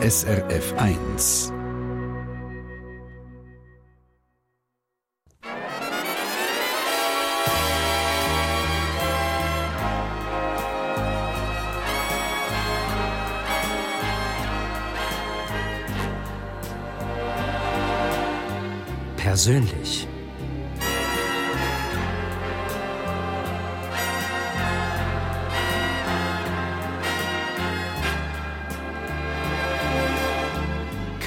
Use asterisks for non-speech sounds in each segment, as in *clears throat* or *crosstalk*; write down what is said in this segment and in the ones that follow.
SRF 1. Persönlich.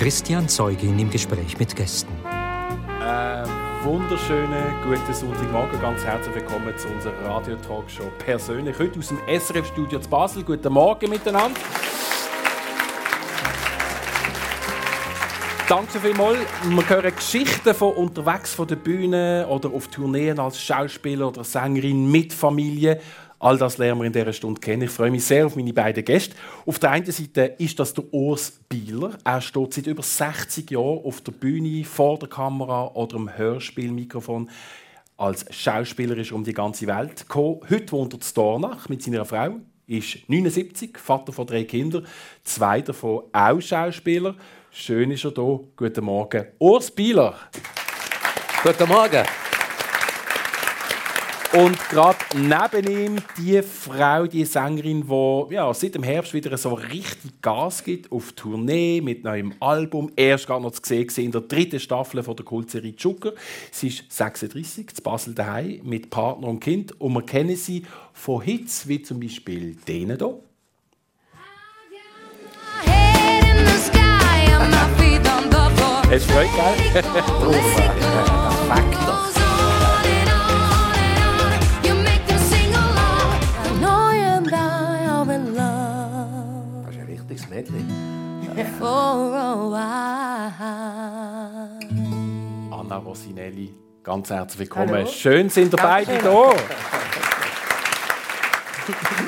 Christian Zeugin im Gespräch mit Gästen. Äh, wunderschönen guten Sonntagmorgen. Ganz herzlich willkommen zu unserer Radio-Talkshow persönlich. Heute aus dem SRF-Studio zu Basel. Guten Morgen miteinander. Danke vielmals. Wir hören Geschichten von unterwegs von der Bühne oder auf Tourneen als Schauspieler oder Sängerin mit Familie. All das lernen wir in dieser Stunde kennen. Ich freue mich sehr auf meine beiden Gäste. Auf der einen Seite ist das der Urs Bieler. Er steht seit über 60 Jahren auf der Bühne, vor der Kamera oder am Hörspielmikrofon. Als Schauspieler ist er um die ganze Welt gekommen. Heute wohnt er in Dornach mit seiner Frau. Ist 79, Vater von drei Kindern, zwei davon auch Schauspieler. Schön ist er hier. Guten Morgen, Urs Bieler. Guten Morgen. Und gerade neben ihm die Frau, die Sängerin, die ja, seit dem Herbst wieder so richtig Gas gibt auf Tournee mit neuem Album. Erst gerade noch zu sehen in der dritten Staffel von der Kultserie Zucker. Sie ist 36, zu Basel daheim mit Partner und Kind. Und wir kennen sie von Hits wie zum Beispiel denen hier. Es freut, gell? *laughs* Perfekt Anna Rosinelli, ganz herzlich willkommen. Schön sind ihr beide da.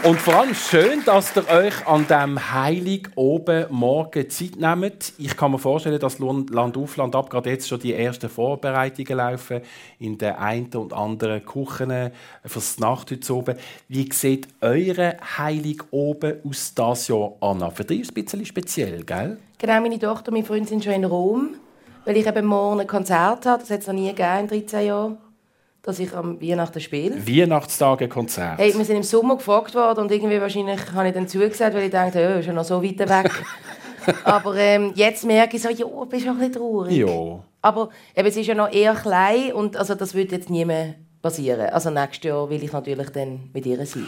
Und vor allem schön, dass ihr euch an diesem heilig oben Morgen Zeit nehmt. Ich kann mir vorstellen, dass Land auf Land ab gerade jetzt schon die ersten Vorbereitungen laufen in den einen und anderen Küchen fürs Nacht heute oben. Wie sieht eure heilig oben aus dieses Jahr, Anna? Für dich ist es ein bisschen speziell, gell? Genau, meine Tochter und mein Freund sind schon in Rom, weil ich eben morgen ein Konzert habe. Das hat es noch nie gegeben in 13 Jahren, dass ich am Weihnachten spiele. Weihnachtstage Konzert. Hey, wir sind im Sommer gefragt worden und irgendwie wahrscheinlich habe ich dann zugesagt, weil ich dachte, oh, ist ja noch so weit weg. *laughs* Aber ähm, jetzt merke ich so, ja, du bist schon ein bisschen traurig. Ja. Aber eben, es ist ja noch eher klein und also, das wird jetzt nie mehr passieren. Also nächstes Jahr will ich natürlich dann mit ihr sein.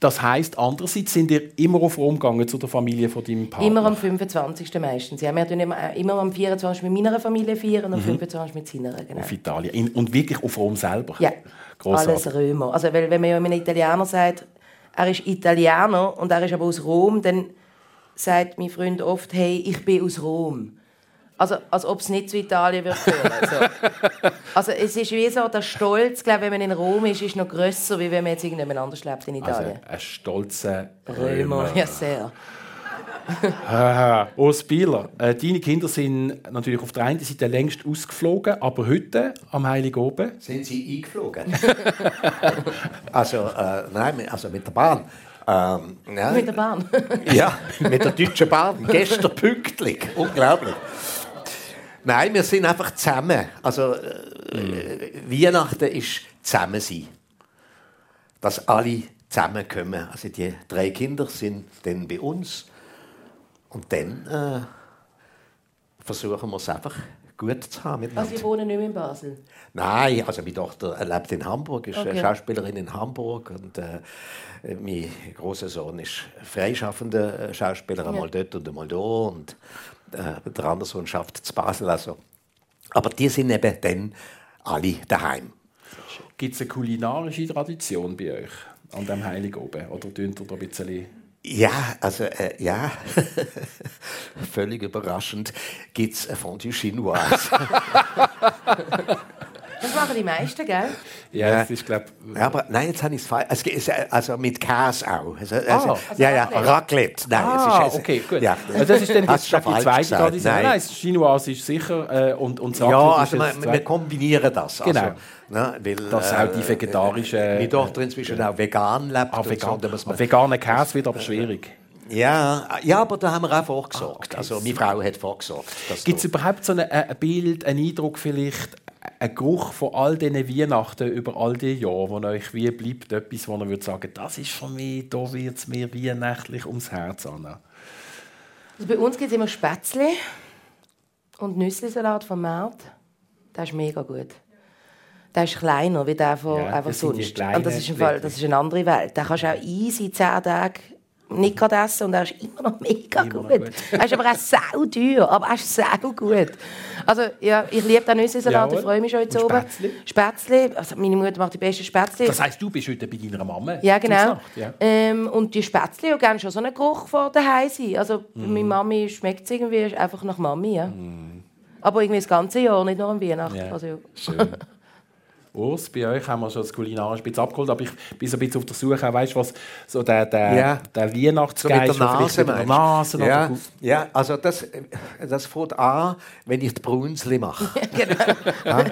Das heisst, andererseits sind ihr immer auf Rom gegangen zu der Familie von deinem Partner? Immer am 25. meistens. Ja, wir tun immer, immer am 24. mit meiner Familie feiern und am 25. mit seiner. Genau. Auf Italien. In, und wirklich auf Rom selber? Ja, Grossartig. alles Römer. Also, weil, wenn man ja einem Italiener sagt, er ist Italiener und er ist aber aus Rom, dann sagt mein Freund oft, hey, ich bin aus Rom. Also, als ob es nicht zu Italien wird gehören. Also, *laughs* also es ist wie so, der Stolz, glaube wenn man in Rom ist, ist noch grösser, wie wenn man jetzt irgendjemand anders lebt in Also Italien. ein stolzer Römer, Römer. ja sehr. *laughs* Urs Bieler, äh, deine Kinder sind natürlich auf der einen Seite längst ausgeflogen, aber heute am Heiligen Oben Sind Sie eingeflogen? *laughs* also, äh, nein, also mit der Bahn. Ähm, ja, Mit der Bahn. Ja, mit der Deutschen Bahn. Gestern pünktlich. Unglaublich. Nein, wir sind einfach zusammen. Also, äh, Weihnachten ist zusammen sein. Dass alle zusammenkommen. Also, die drei Kinder sind dann bei uns. Und dann äh, versuchen wir es einfach gut zu haben miteinander. Also, Sie wohnen nicht mehr in Basel? Nein, also meine Tochter lebt in Hamburg, ist Okay. äh, Schauspielerin in Hamburg und äh, mein großer Sohn ist freischaffender äh, Schauspieler, einmal dort und einmal da und äh, der Sohn schafft zu Basel. Also. Aber die sind eben dann alle daheim. gibt es eine kulinarische Tradition bei euch an dem Heiligen Oben? Oder tönt ihr da ein bisschen... Ja, also äh, ja, *laughs* völlig überraschend gibt es Fondue Chinoise. *laughs* Das machen die meisten, gell? Ja, Ja. das ist, glaube Ja, aber nein, jetzt habe ich es falsch. Es gibt- Also mit Käse auch. Also, also, Ah. ja, ja, Raclette. Nein, Ah, es ist, es, okay, gut. Ja. Also das ist dann jetzt schon die zweite. Tradition. Nein, Nein. das Chinoise ist sicher äh, und, und Raclette Ja, also jetzt wir, das kombinieren das. Genau. Also, ne, weil, Dass auch die vegetarischen- Meine Tochter inzwischen auch vegan lebt. Ah, so, vegan. muss man- Aber veganer Käse wird aber schwierig. Ja, ja, aber da haben wir auch vorgesorgt. Ah, okay. Also meine Frau hat vorgesorgt. Gibt es überhaupt so ein, ein Bild, einen Eindruck vielleicht, einen Geruch von all diesen Weihnachten über all die Jahre, wo euch wie bleibt, etwas, wo ihr würdet sagen, das ist für mich, da wird es mir weihnachtlich ums Herz an? Also bei uns gibt es immer Spätzle und Nüsslisalat vom Markt. Das ist mega gut. Der ist kleiner wie der von ja, einfach sonst. Und das ist, Fall, das ist eine andere Welt. Da kannst du auch easy zehn Tage nicht gerade essen und er ist immer noch mega immer gut. gut. er ist aber auch sau teuer, aber er ist sau gut. Also ja, ich liebe den Nüsse-Salat, ich freue mich schon jetzt oben. Spätzle? Spätzle, also meine Mutter macht die besten Spätzle. Das heisst, du bist heute bei deiner Mama? Ja, genau. Ja. Ähm, und die Spätzle haben gerne schon so einen Geruch von daheim sein. Also mm. bei meiner Mami schmeckt es irgendwie einfach nach Mami, ja. Mm. Aber irgendwie das ganze Jahr, nicht nur am Weihnachten. Ja. Also, Schön. Urs, bei euch haben wir schon das kulinarische bisschen abgeholt, aber ich bin so ein bisschen auf der Suche, auch, weißt, was so der, der, ja. der Weihnachtsgeist so mit der Nase, mit der Nase ja. ja, also das, das fängt an, wenn ich die Brunzli mache. *laughs* genau. ja?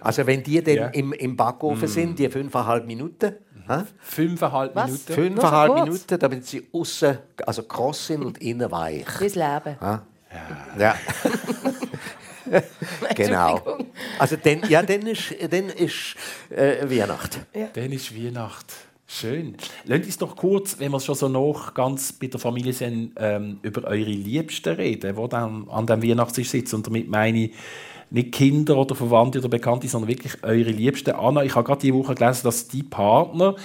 Also wenn die dann ja. im, im Backofen mm. sind, die fünfeinhalb Minuten, Ha? Fünfeinhalb Was? Minuten. Fünfeinhalb Minuten, damit sie außen also kross sind und innen weich. Fürs Leben. Ha? Ja. ja. *laughs* *laughs* *laughs* genau. Also dann, ja, dann ist, dann ist äh, Weihnacht. Ja. Dann ist Weihnacht. Schön. Lasst uns doch kurz, wenn wir schon so noch ganz bei der Familie sind, ähm, über eure Liebsten reden, die dann an dem Weihnachtstisch sitzen. Und damit meine ich nicht Kinder oder Verwandte oder Bekannte, sondern wirklich eure Liebsten. Anna, ich habe gerade diese Woche gelesen, dass die Partner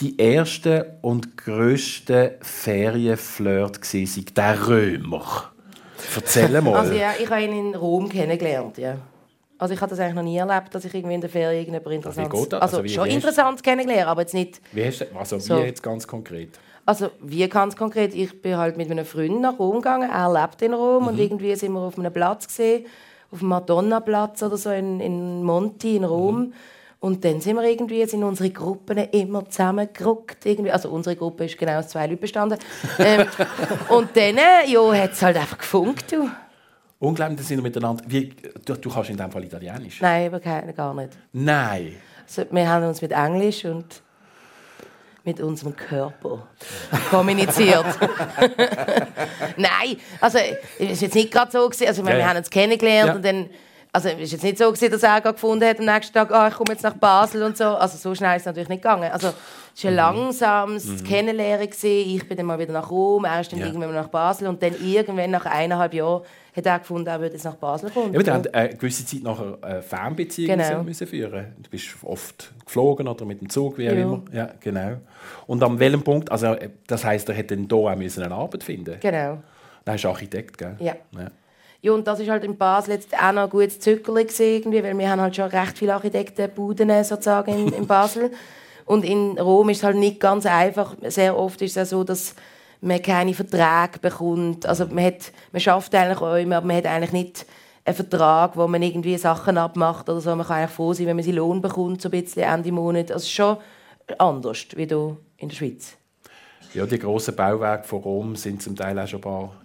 die erste und grösste Ferienflirt war, der Römer. Erzähl mal. Also ja, ich habe ihn in Rom kennengelernt, ja. Also ich habe das eigentlich noch nie erlebt, dass ich irgendwie in der Ferien irgendjemand interessant... Das? Also, also schon interessant kennengelernt, aber jetzt nicht... Wie hast du, also so. wie jetzt ganz konkret? Also wie ganz konkret, ich bin halt mit einem Freund nach Rom gegangen, er lebt in Rom mhm. und irgendwie sind wir auf einem Platz gesehen, auf dem Madonna-Platz oder so in, in Monti in Rom. Mhm. Und dann sind wir irgendwie jetzt in unsere Gruppen immer zusammengerückt. Irgendwie. Also unsere Gruppe ist genau aus zwei Leuten bestanden. *laughs* ähm, und dann äh, ja, hat es halt einfach gefunkt. Du. Unglaublich, dass sie miteinander... Wie, du, du kannst in diesem Fall Italienisch? Nein, aber gar nicht. Nein? Also, wir haben uns mit Englisch und mit unserem Körper kommuniziert. *laughs* *laughs* Nein, also es war jetzt nicht gerade so. Gewesen. Also, wir, ja. wir haben uns kennengelernt ja. und dann also es war jetzt nicht so, dass er gefunden hat am nächsten Tag, oh, ich komme jetzt nach Basel und so. Also so schnell ist es natürlich nicht gegangen. Also es war ein mhm. langsames mhm. Kennenlernen. Ich bin dann mal wieder nach Rom, er ist dann ja. irgendwann nach Basel und dann irgendwann nach eineinhalb Jahren hat er gefunden, er würde jetzt nach Basel kommen. Ja, aber dann eine gewisse Zeit nachher eine Fernbeziehung genau. müssen führen. Du bist oft geflogen oder mit dem Zug, wie auch ja. immer. Ja, genau. Und an welchem Punkt, also das heisst, er hätte dann hier auch eine Arbeit finden Genau. Dann ist Architekt, gell? Ja. ja. Ja, und das ist halt in Basel jetzt auch noch ein gutes Zückerchen irgendwie, weil wir haben halt schon recht viele Architektenbuden sozusagen in, in Basel. Und in Rom ist es halt nicht ganz einfach. Sehr oft ist es auch so, dass man keine Verträge bekommt. Also man, hat, man schafft eigentlich immer, aber man hat eigentlich nicht einen Vertrag, wo man irgendwie Sachen abmacht oder so. Man kann eigentlich froh sein, wenn man seinen Lohn bekommt, so ein bisschen Ende Monat. Also schon anders, wie hier in der Schweiz. Ja, die grossen Bauwerke von Rom sind zum Teil auch schon ein paar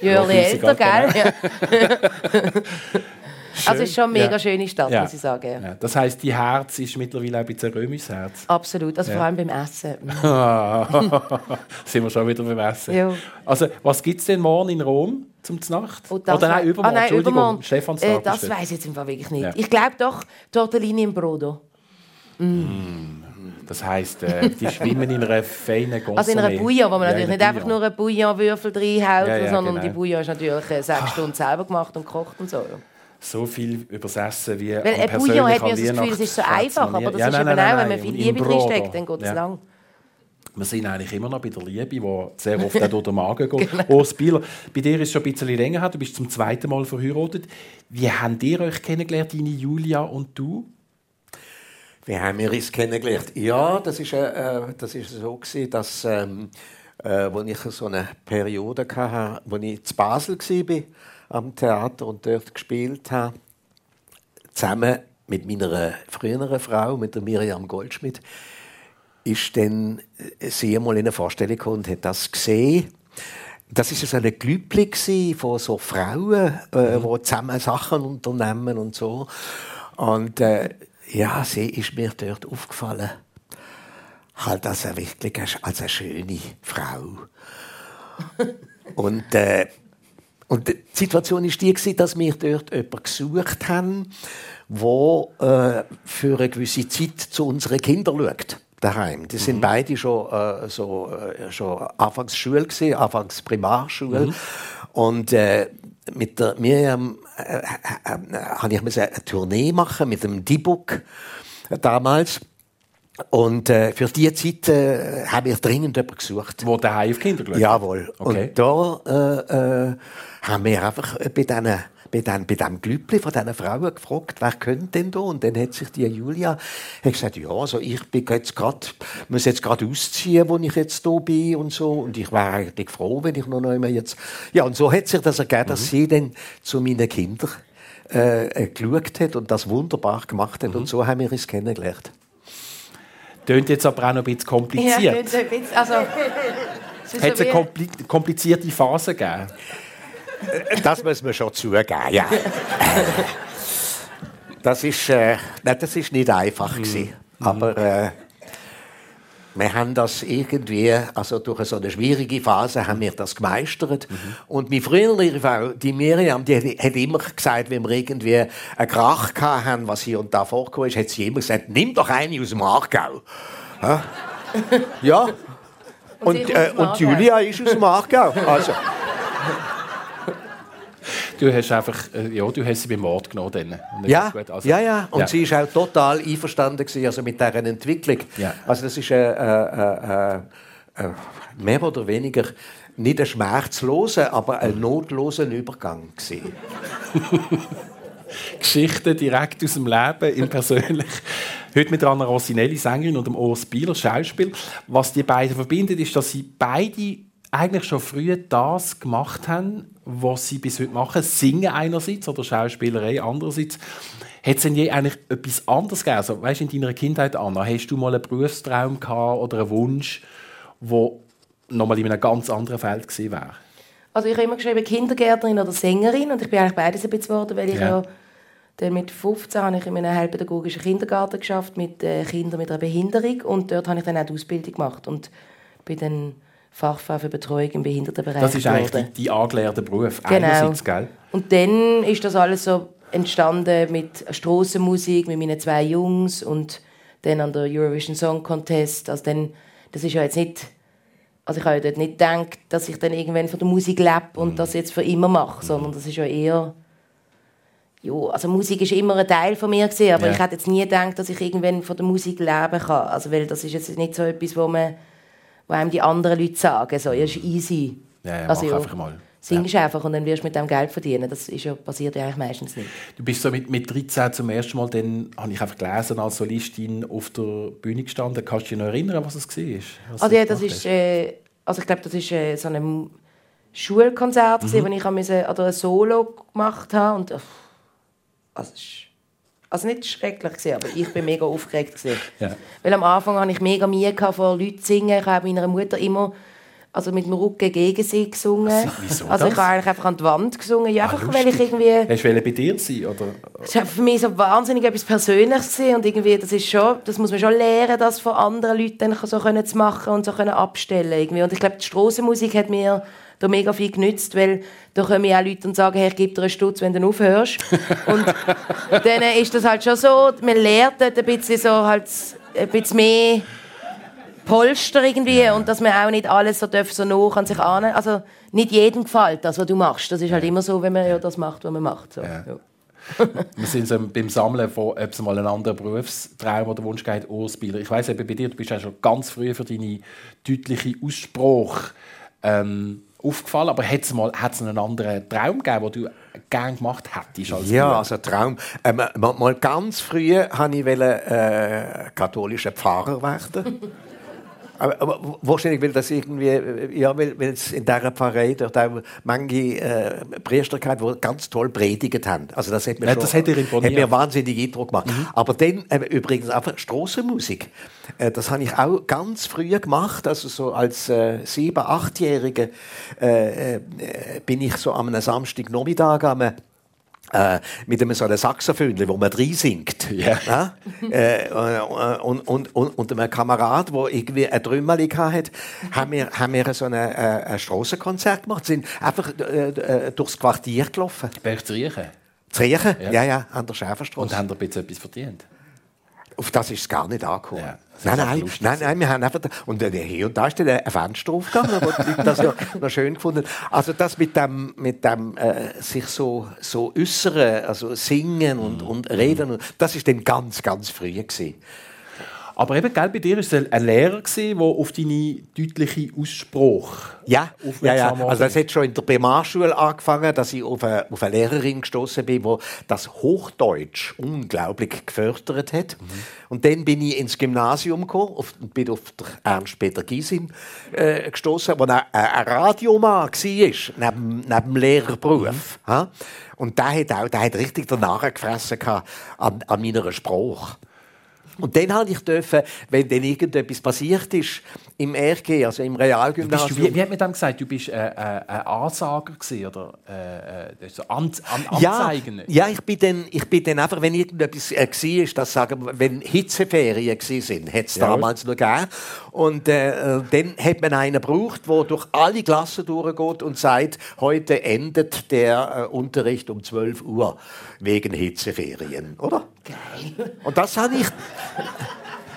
Jörli älter, gell? Ja. *laughs* also es ist schon eine mega ja. schöne Stadt, ja. muss ich sagen. Ja. Das heisst, die Herz ist mittlerweile ein bisschen ein römisches Herz. Absolut, also vor allem beim Essen. *laughs* *laughs* Sind wir schon wieder beim Essen. Also, was gibt es denn morgen in Rom zum Znacht? Oh, Oder nein, übermorgen, ah, nein, Entschuldigung, übermorgen. Stephanstag. Äh, das weiß ich jetzt im wirklich nicht. Ich glaube doch, Tortellini im Brodo. Mm. Mm. Das heisst, äh, die *laughs* schwimmen in einer feinen Consommé. Also in einer Bouillon, wo man ja, natürlich nicht einfach nur einen Bouillon-Würfel reinhaut, ja, ja, sondern genau. die Bouillon ist natürlich äh, sechs Stunden selber gemacht und gekocht und so. So viel über das Essen wie Weil ein Bouillon hat mir das Gefühl, es ist so einfach, aber das ja, ist nein, eben nein, auch, wenn man viel Liebe drinsteckt, dann geht es lang. Wir sind eigentlich immer noch bei der Liebe, die sehr oft auch *laughs* durch den Magen geht. genau. Urs Bieler, bei dir ist es schon ein bisschen länger her, du bist zum zweiten Mal verheiratet. Wie habt ihr euch kennengelernt, deine Julia und du? Wie haben wir uns kennengelernt? Ja, das ist, äh, das ist so gewesen, dass ähm, äh, als ich so eine Periode hatte, wo ich zu Basel war, am Theater und dort gespielt habe, zusammen mit meiner früheren Frau, mit der Miriam Goldschmidt, ist dann äh, sie einmal in eine Vorstellung gekommen und hat das gesehen. Das ist so eine Glübli von so Frauen, äh, mhm. die zusammen Sachen unternehmen und so. Und äh, ja, sie ist mir dort aufgefallen. Halt als eine wirklich als eine schöne Frau. *laughs* und, äh, und die Situation war die, dass wir dort jemanden gesucht haben, der äh, für eine gewisse Zeit zu unseren Kindern schaut. Daheim. Die sind mhm. beide schon, äh, so, äh, schon anfangs Schule gewesen, anfangs Primarschule. Mhm. Und äh, mit der Miriam äh, äh, äh, habe ich eine Tournee machen mit dem D-Book damals. Und äh, für diese Zeit äh, haben wir dringend jemanden gesucht. Wo daheim auf Kinder Jawohl. Okay. Und da äh, äh, haben wir einfach bei diesen bei dem, bei dem Glüppli von diesen Frauen gefragt, wer könnte denn da? Und dann hat sich die Julia hat gesagt, ja, also ich bin jetzt grad, muss jetzt gerade ausziehen, wo ich jetzt da bin und so. Und ich wäre eigentlich froh, wenn ich noch einmal jetzt... Ja, und so hat sich das ergeben, mhm. dass sie dann zu meinen Kindern äh, äh, geschaut hat und das wunderbar gemacht hat. Mhm. Und so haben wir uns kennengelernt. Tönt jetzt aber auch noch ein bisschen kompliziert. Ja, ein bisschen, also, hat es eine komplizierte Phase gegeben? Das muss man schon zugeben, ja. Das ist, äh, nein, das ist nicht einfach gewesen. Mhm. Aber äh, wir haben das irgendwie, also durch so eine schwierige Phase, haben wir das gemeistert. Mhm. Und meine frühere Frau, die Miriam, die hat immer gesagt, wenn wir irgendwie einen Krach haben, was hier und da vorgekommen ist, hat sie immer gesagt, nimm doch eine aus dem Aargau. *laughs* ja. Und, und, äh, und Julia ist aus dem Aargau. Also. Du hast einfach, äh, ja, du hast sie beim Mord genommen. Dann. Ja, also, ja, ja. Und ja. sie war auch total einverstanden gewesen, also mit dieser Entwicklung. Ja. Also das ist äh, äh, äh, mehr oder weniger nicht ein schmerzloser, aber ein notloser Übergang. *laughs* Geschichten direkt aus dem Leben, im persönlich. Heute mit Anna Rossinelli, Sängerin, und dem Urs Bieler, Schauspiel. Was die beiden verbindet, ist, dass sie beide eigentlich schon früh das gemacht haben, was sie bis heute machen. Singen einerseits oder Schauspielerei andererseits. Hat es denn je eigentlich etwas anderes gegeben? Also, weißt, in deiner Kindheit, Anna, hast du mal einen Berufstraum gehabt oder einen Wunsch, der nochmal in einem ganz anderen Feld gewesen wäre? Also ich habe immer geschrieben Kindergärtnerin oder Sängerin und ich bin eigentlich beides ein bisschen geworden, weil ich ja, ja dann mit 15 habe ich in einem heilpädagogischen Kindergarten geschafft mit äh, Kindern mit einer Behinderung und dort habe ich dann auch die Ausbildung gemacht und bin dann Fachfrau für Betreuung im Behindertenbereich. Das ist eigentlich die, die angelernte Beruf genau. gell? Und dann ist das alles so entstanden mit Strassenmusik, mit meinen zwei Jungs und dann an der Eurovision Song Contest. Also dann, das ist ja jetzt nicht, also ich habe ja dort nicht gedacht, dass ich dann irgendwann von der Musik lebe und mhm. das jetzt für immer mache, sondern das ist ja eher ja, also Musik ist immer ein Teil von mir gewesen, aber ja. ich hätte jetzt nie gedacht, dass ich irgendwann von der Musik leben kann. Also weil das ist jetzt nicht so etwas, wo man wo einem die anderen Leute sagen, so, ist easy. Ja, ja, also, mach einfach mal. Singst ja. einfach und dann wirst du mit dem Geld verdienen. Das ist ja, passiert ja eigentlich meistens nicht. Du bist so mit, mit 13 zum ersten Mal, dann habe ich einfach gelesen, als Solistin auf der Bühne gestanden. Kannst du dich noch erinnern, was es war? Was also ja, das ist, äh, also ich glaube, das ist äh, so ein Schulkonzert, mhm. wo ich musste, oder ein Solo gemacht habe. Und, also, also nicht schrecklich gewesen, aber ich bin mega aufgeregt *laughs* Ja. Weil am Anfang hatte ich mega Mühe vor Leuten zu singen. Ich habe meiner Mutter immer also mit dem Rücken gegen sie gesungen. Wieso also ich habe eigentlich einfach an die Wand gesungen, ja, einfach ah, weil ich irgendwie... Hast du bei dir sein, oder? Es war für mich so wahnsinnig etwas Persönliches und irgendwie, das ist schon, das muss man schon lernen, das von anderen Leuten so können zu machen und so können abstellen irgendwie. Und ich glaube, die Strassenmusik hat mir da mega viel genützt, weil da kommen ja auch Leute und sagen, hey, ich gebe dir einen Stutz, wenn du aufhörst. *laughs* und dann ist das halt schon so, man lernt dort ein bisschen so halt ein bisschen mehr Polster irgendwie und dass man auch nicht alles so darf, so nah an sich an. Also nicht jedem gefällt das, was du machst. Das ist halt immer so, wenn man ja das macht, was man macht. So. Ja. Ja. *laughs* wir sind so beim Sammeln von, ob es mal einen anderen Berufstraum oder Wunsch geht, Urspieler. Ich weiß bei dir, du bist ja schon ganz früh für deine deutliche Aussprache ähm, aufgefallen, aber hat es mal hat's einen anderen Traum gegeben, den du gerne gemacht hättest? Als ja, Bruder? also Traum. Ähm, mal ganz früh wollte ich äh, katholischer Pfarrer werden. *laughs* Aber, aber, wahrscheinlich, weil das irgendwie, äh, ja, weil, weil es in dieser Pfarrei dort auch manche äh, Priester gehabt, die ganz toll predigt haben. Also das hat mir, ja, schon, das hat hat mir wahnsinnig Eindruck gemacht. Mhm. Aber dann äh, übrigens einfach Strassenmusik. Äh, das habe ich auch ganz früh gemacht, also so als äh, sieben-, achtjährige äh, äh, bin ich so am Samstagnachmittag am äh, mit einem so einem Saxophon, wo man drin singt. Ja. Ja? Äh, und, und, und, und einem Kamerad, der irgendwie eine Trümmerli hatte, haben wir, haben wir so eine, äh, ein Strassenkonzert gemacht. sind einfach äh, äh, durchs Quartier gelaufen. Berchtesgaden. Zu Riechen? Ja. Ja, ja, an der Und Schäferstrasse. haben da ein bisschen etwas verdient? Auf das ist es gar nicht angekommen. Ja, nein, nein, lustig nein, nein, wir haben einfach... Und äh, hier und da ist dann ein Fenster aufgegangen, wo die das ja *laughs* noch schön gefunden. Also das mit dem, mit dem äh, sich so, so äußern, also singen und, Mhm. und reden, und, das ist dann ganz, ganz früh gewesen. Aber eben, gell, bei dir war es ein Lehrer, der auf deine deutliche Ausspruch Ja, ja, ja. Also das hat schon in der Primarschule angefangen, dass ich auf eine, auf eine Lehrerin gestoßen bin, die das Hochdeutsch unglaublich gefördert hat. Und dann bin ich ins Gymnasium gekommen, und bin auf den Ernst-Peter Gysin äh, gestoßen, der ein, ein Radiomann war, neben, neben dem Lehrerberuf. Ja? Und der hat auch, der hat richtig danach gefressen gehabt an, an meiner Sprache. Und dann habe ich dürfen, wenn dann irgendetwas passiert ist, im RG, also im Realgymnasium. du, wie, wie hat man dem gesagt? Du bist äh, äh, ein Ansager gewesen, oder äh, äh, so An An Ja, ja ich, bin dann, ich bin dann einfach, wenn irgendetwas äh, war, das sagen wenn Hitzeferien waren, hat es Ja. damals noch gegeben. Und äh, äh, dann hat man einen gebraucht, der durch alle Klassen durchgeht und sagt, heute endet der äh, Unterricht um 12 Uhr wegen Hitzeferien, oder? Geil. Und das habe ich... *laughs*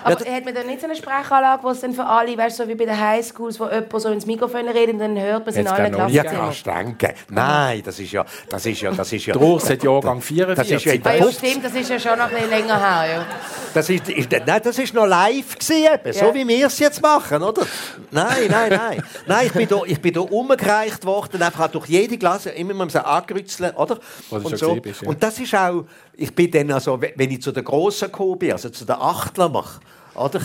Aber Ja, hat man dann nicht so eine Sprechanlage, wo es dann für alle, weißt du, so wie bei den Highschools, wo jemand so ins Mikrofon redet und dann hört man es in allen noch Ja, kannst denken. Nein, das ist ja... Das ist ja, das ist ja Der Urs hat Jahrgang 44. Das ist ja in Ah, der ja, 50 stimmt, das ist ja schon noch ein bisschen länger her. Ja. Das ist, ist, nein, das ist noch live gewesen, eben, so Ja. wie wir es jetzt machen, oder? Nein, nein, nein. nein, ich bin da, ich bin da umgereicht worden, einfach durch jede Klasse, immer mal so angerützeln, oder? Und, so. gesehen bist, ja. und das ist auch, ich bin dann also, we- wenn ich zu den Grossen gekommen bin, also zu den Achtlern, oder?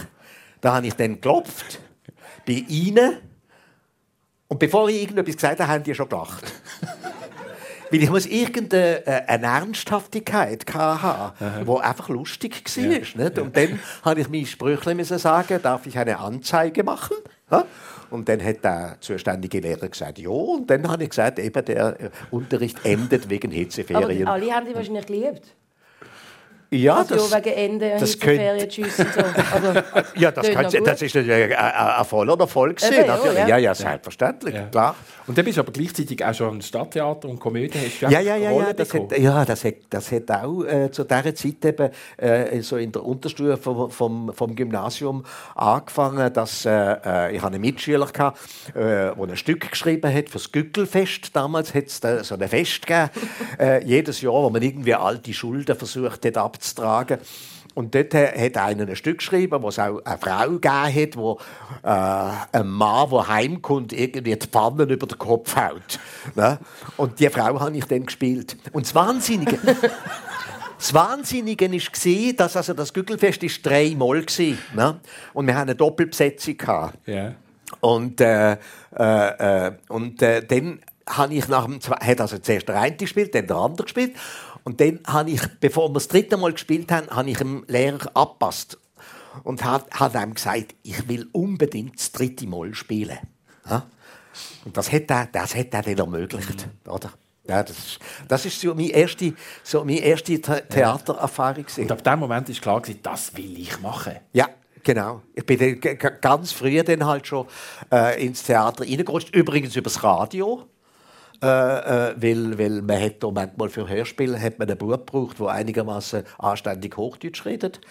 Da habe ich dann geklopft, bei ihnen, und bevor ich irgendetwas gesagt habe, haben die schon gelacht. *laughs* Weil ich muss irgendeine äh, eine Ernsthaftigkeit haben, die einfach lustig war. Nicht? Und dann habe ich mein Sprüchlein müssen sagen, darf ich eine Anzeige machen? Und dann hat der zuständige Lehrer gesagt, ja. Und dann habe ich gesagt, eben der äh, Unterricht endet wegen Aber Hitzeferien. alle haben die wahrscheinlich geliebt. Ja, Also das, wegen Ende, das Hitzeferien, Tschüss und so. Aber *laughs* ja, das, kann, das ist natürlich ein, voller Erfolg. gewesen, Eben, ja, natürlich. ja. Ja, ja, selbstverständlich, Ja. klar. Und dann bist du aber gleichzeitig auch schon im Stadttheater und Komödie. Hast du Ja, ja, ja, ja, das hat, ja, das hat, das hat auch äh, zu dieser Zeit eben, äh, so in der Unterstufe vom, vom, vom Gymnasium angefangen, dass äh, äh, ich hatte einen Mitschüler hatte, äh, der ein Stück geschrieben hat für das Gückelfest. Damals hat es da so ein Fest gegeben, *laughs* äh, jedes Jahr, wo man irgendwie alte Schulden versucht hat abzutragen. Und dort hat einer ein Stück geschrieben, wo es auch eine Frau gegeben hat, wo äh, ein Mann, der heimkommt, irgendwie die Pfannen über den Kopf haut. Ne? Und die Frau habe ich dann gespielt. Und das Wahnsinnige... *laughs* Das Wahnsinnige war, dass also das Gügelfest ist dreimal war. Ne? Und wir hatten eine Doppelbesetzung. Ja. Und, äh, äh, äh, und äh, dann habe ich nach dem Zwe- hat also zuerst der eine gespielt, dann der andere gespielt. Und dann habe ich, bevor wir das dritte Mal gespielt haben, habe ich dem Lehrer abgepasst und hat, hat ihm gesagt, ich will unbedingt das dritte Mal spielen. Ja? Und das hat er, das hat er dann ermöglicht. Oder? Ja, das, ist- das ist so meine erste, so meine erste The Theatererfahrung. gewesen. Und ab dem Moment war klar, gewesen, das will ich machen. Ja, genau. Ich bin dann ganz früh dann halt schon äh, ins Theater reingerutscht. Übrigens übers Radio. Äh, äh, weil, weil man hat manchmal für Hörspiele hat man einen Bub gebraucht, der einigermaßen anständig Hochdeutsch redet.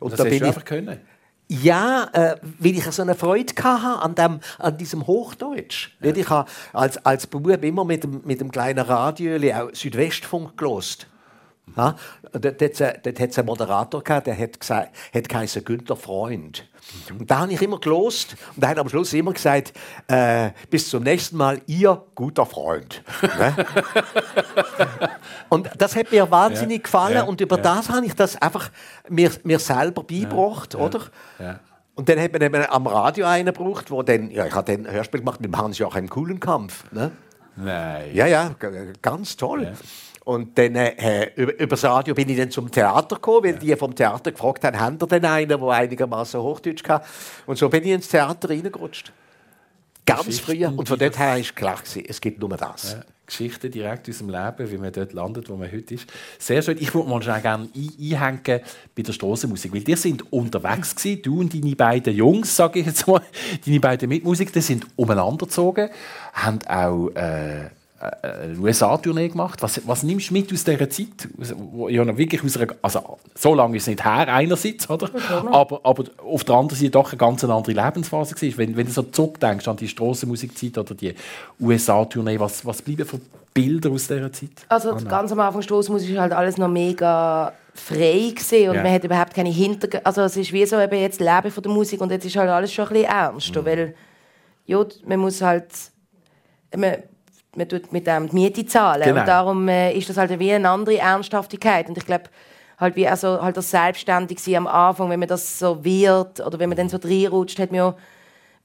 Und Das da bin du ich, einfach können. ja, äh, weil ich so eine Freude hatte an, dem, an diesem Hochdeutsch. Nicht? Ich habe als, als Bub immer mit dem, mit dem kleinen Radio auch Südwestfunk gelost. Ja? Dort hat es einen- Moderator gehabt, der hat, gesagt, hat geheißen Günther Freund. Und da habe ich immer gelost und er hat am Schluss immer gesagt, äh, bis zum nächsten Mal, ihr guter Freund. Ne? *laughs* und das hat mir wahnsinnig gefallen ja, und über ja. das habe ich das einfach mir, mir selber beigebracht, oder? Ja. Und dann hat man eben am Radio einen gebraucht, wo dann, ja, ich habe dann ein Hörspiel gemacht mit dem Hans-Joachim Kuhlenkampf. Ne? Nein. Ja, ja, ganz toll. Und dann äh, über, über das Radio bin ich dann zum Theater gekommen, weil die vom Theater gefragt haben, haben ihr denn einen, der einigermaßen Hochdeutsch kann? Und so bin ich ins Theater reingerutscht. Ganz früher. Und von dort her war klar, gewesen, es gibt nur das. Ja, Geschichten direkt aus dem Leben, wie man dort landet, wo man heute ist. Sehr schön. Ich würde mal schnell gerne ein einhängen bei der Strassenmusik, weil die sind unterwegs gewesen, du und deine beiden Jungs, sage ich jetzt mal, *laughs* deine beiden Mitmusiker, die sind umeinander gezogen, haben auch äh, eine USA-Tournee gemacht. Was, was nimmst du mit aus dieser Zeit? Wo ja wirklich aus einer, also, so lange ist es nicht her, einerseits, oder? Aber, aber auf der anderen Seite doch eine ganz andere Lebensphase war. Wenn, wenn du so zurückdenkst an die Strassenmusikzeit oder die USA-Tournee, was, was bleiben für Bilder aus dieser Zeit? Also ganz am Anfang Stoßmusik war halt alles noch mega frei gewesen und Ja. man hat überhaupt keine Hintergründe. Also es ist wie so eben jetzt Leben von der Musik und jetzt ist halt alles schon ein bisschen ernst, weil ja, man muss halt man, man tut mit dem die Miete zahlen Genau. und darum äh, ist das halt wie eine andere Ernsthaftigkeit und ich glaube halt wie also halt das selbstständig sein am Anfang, wenn man das so wird oder wenn man dann so reinrutscht, hat man ja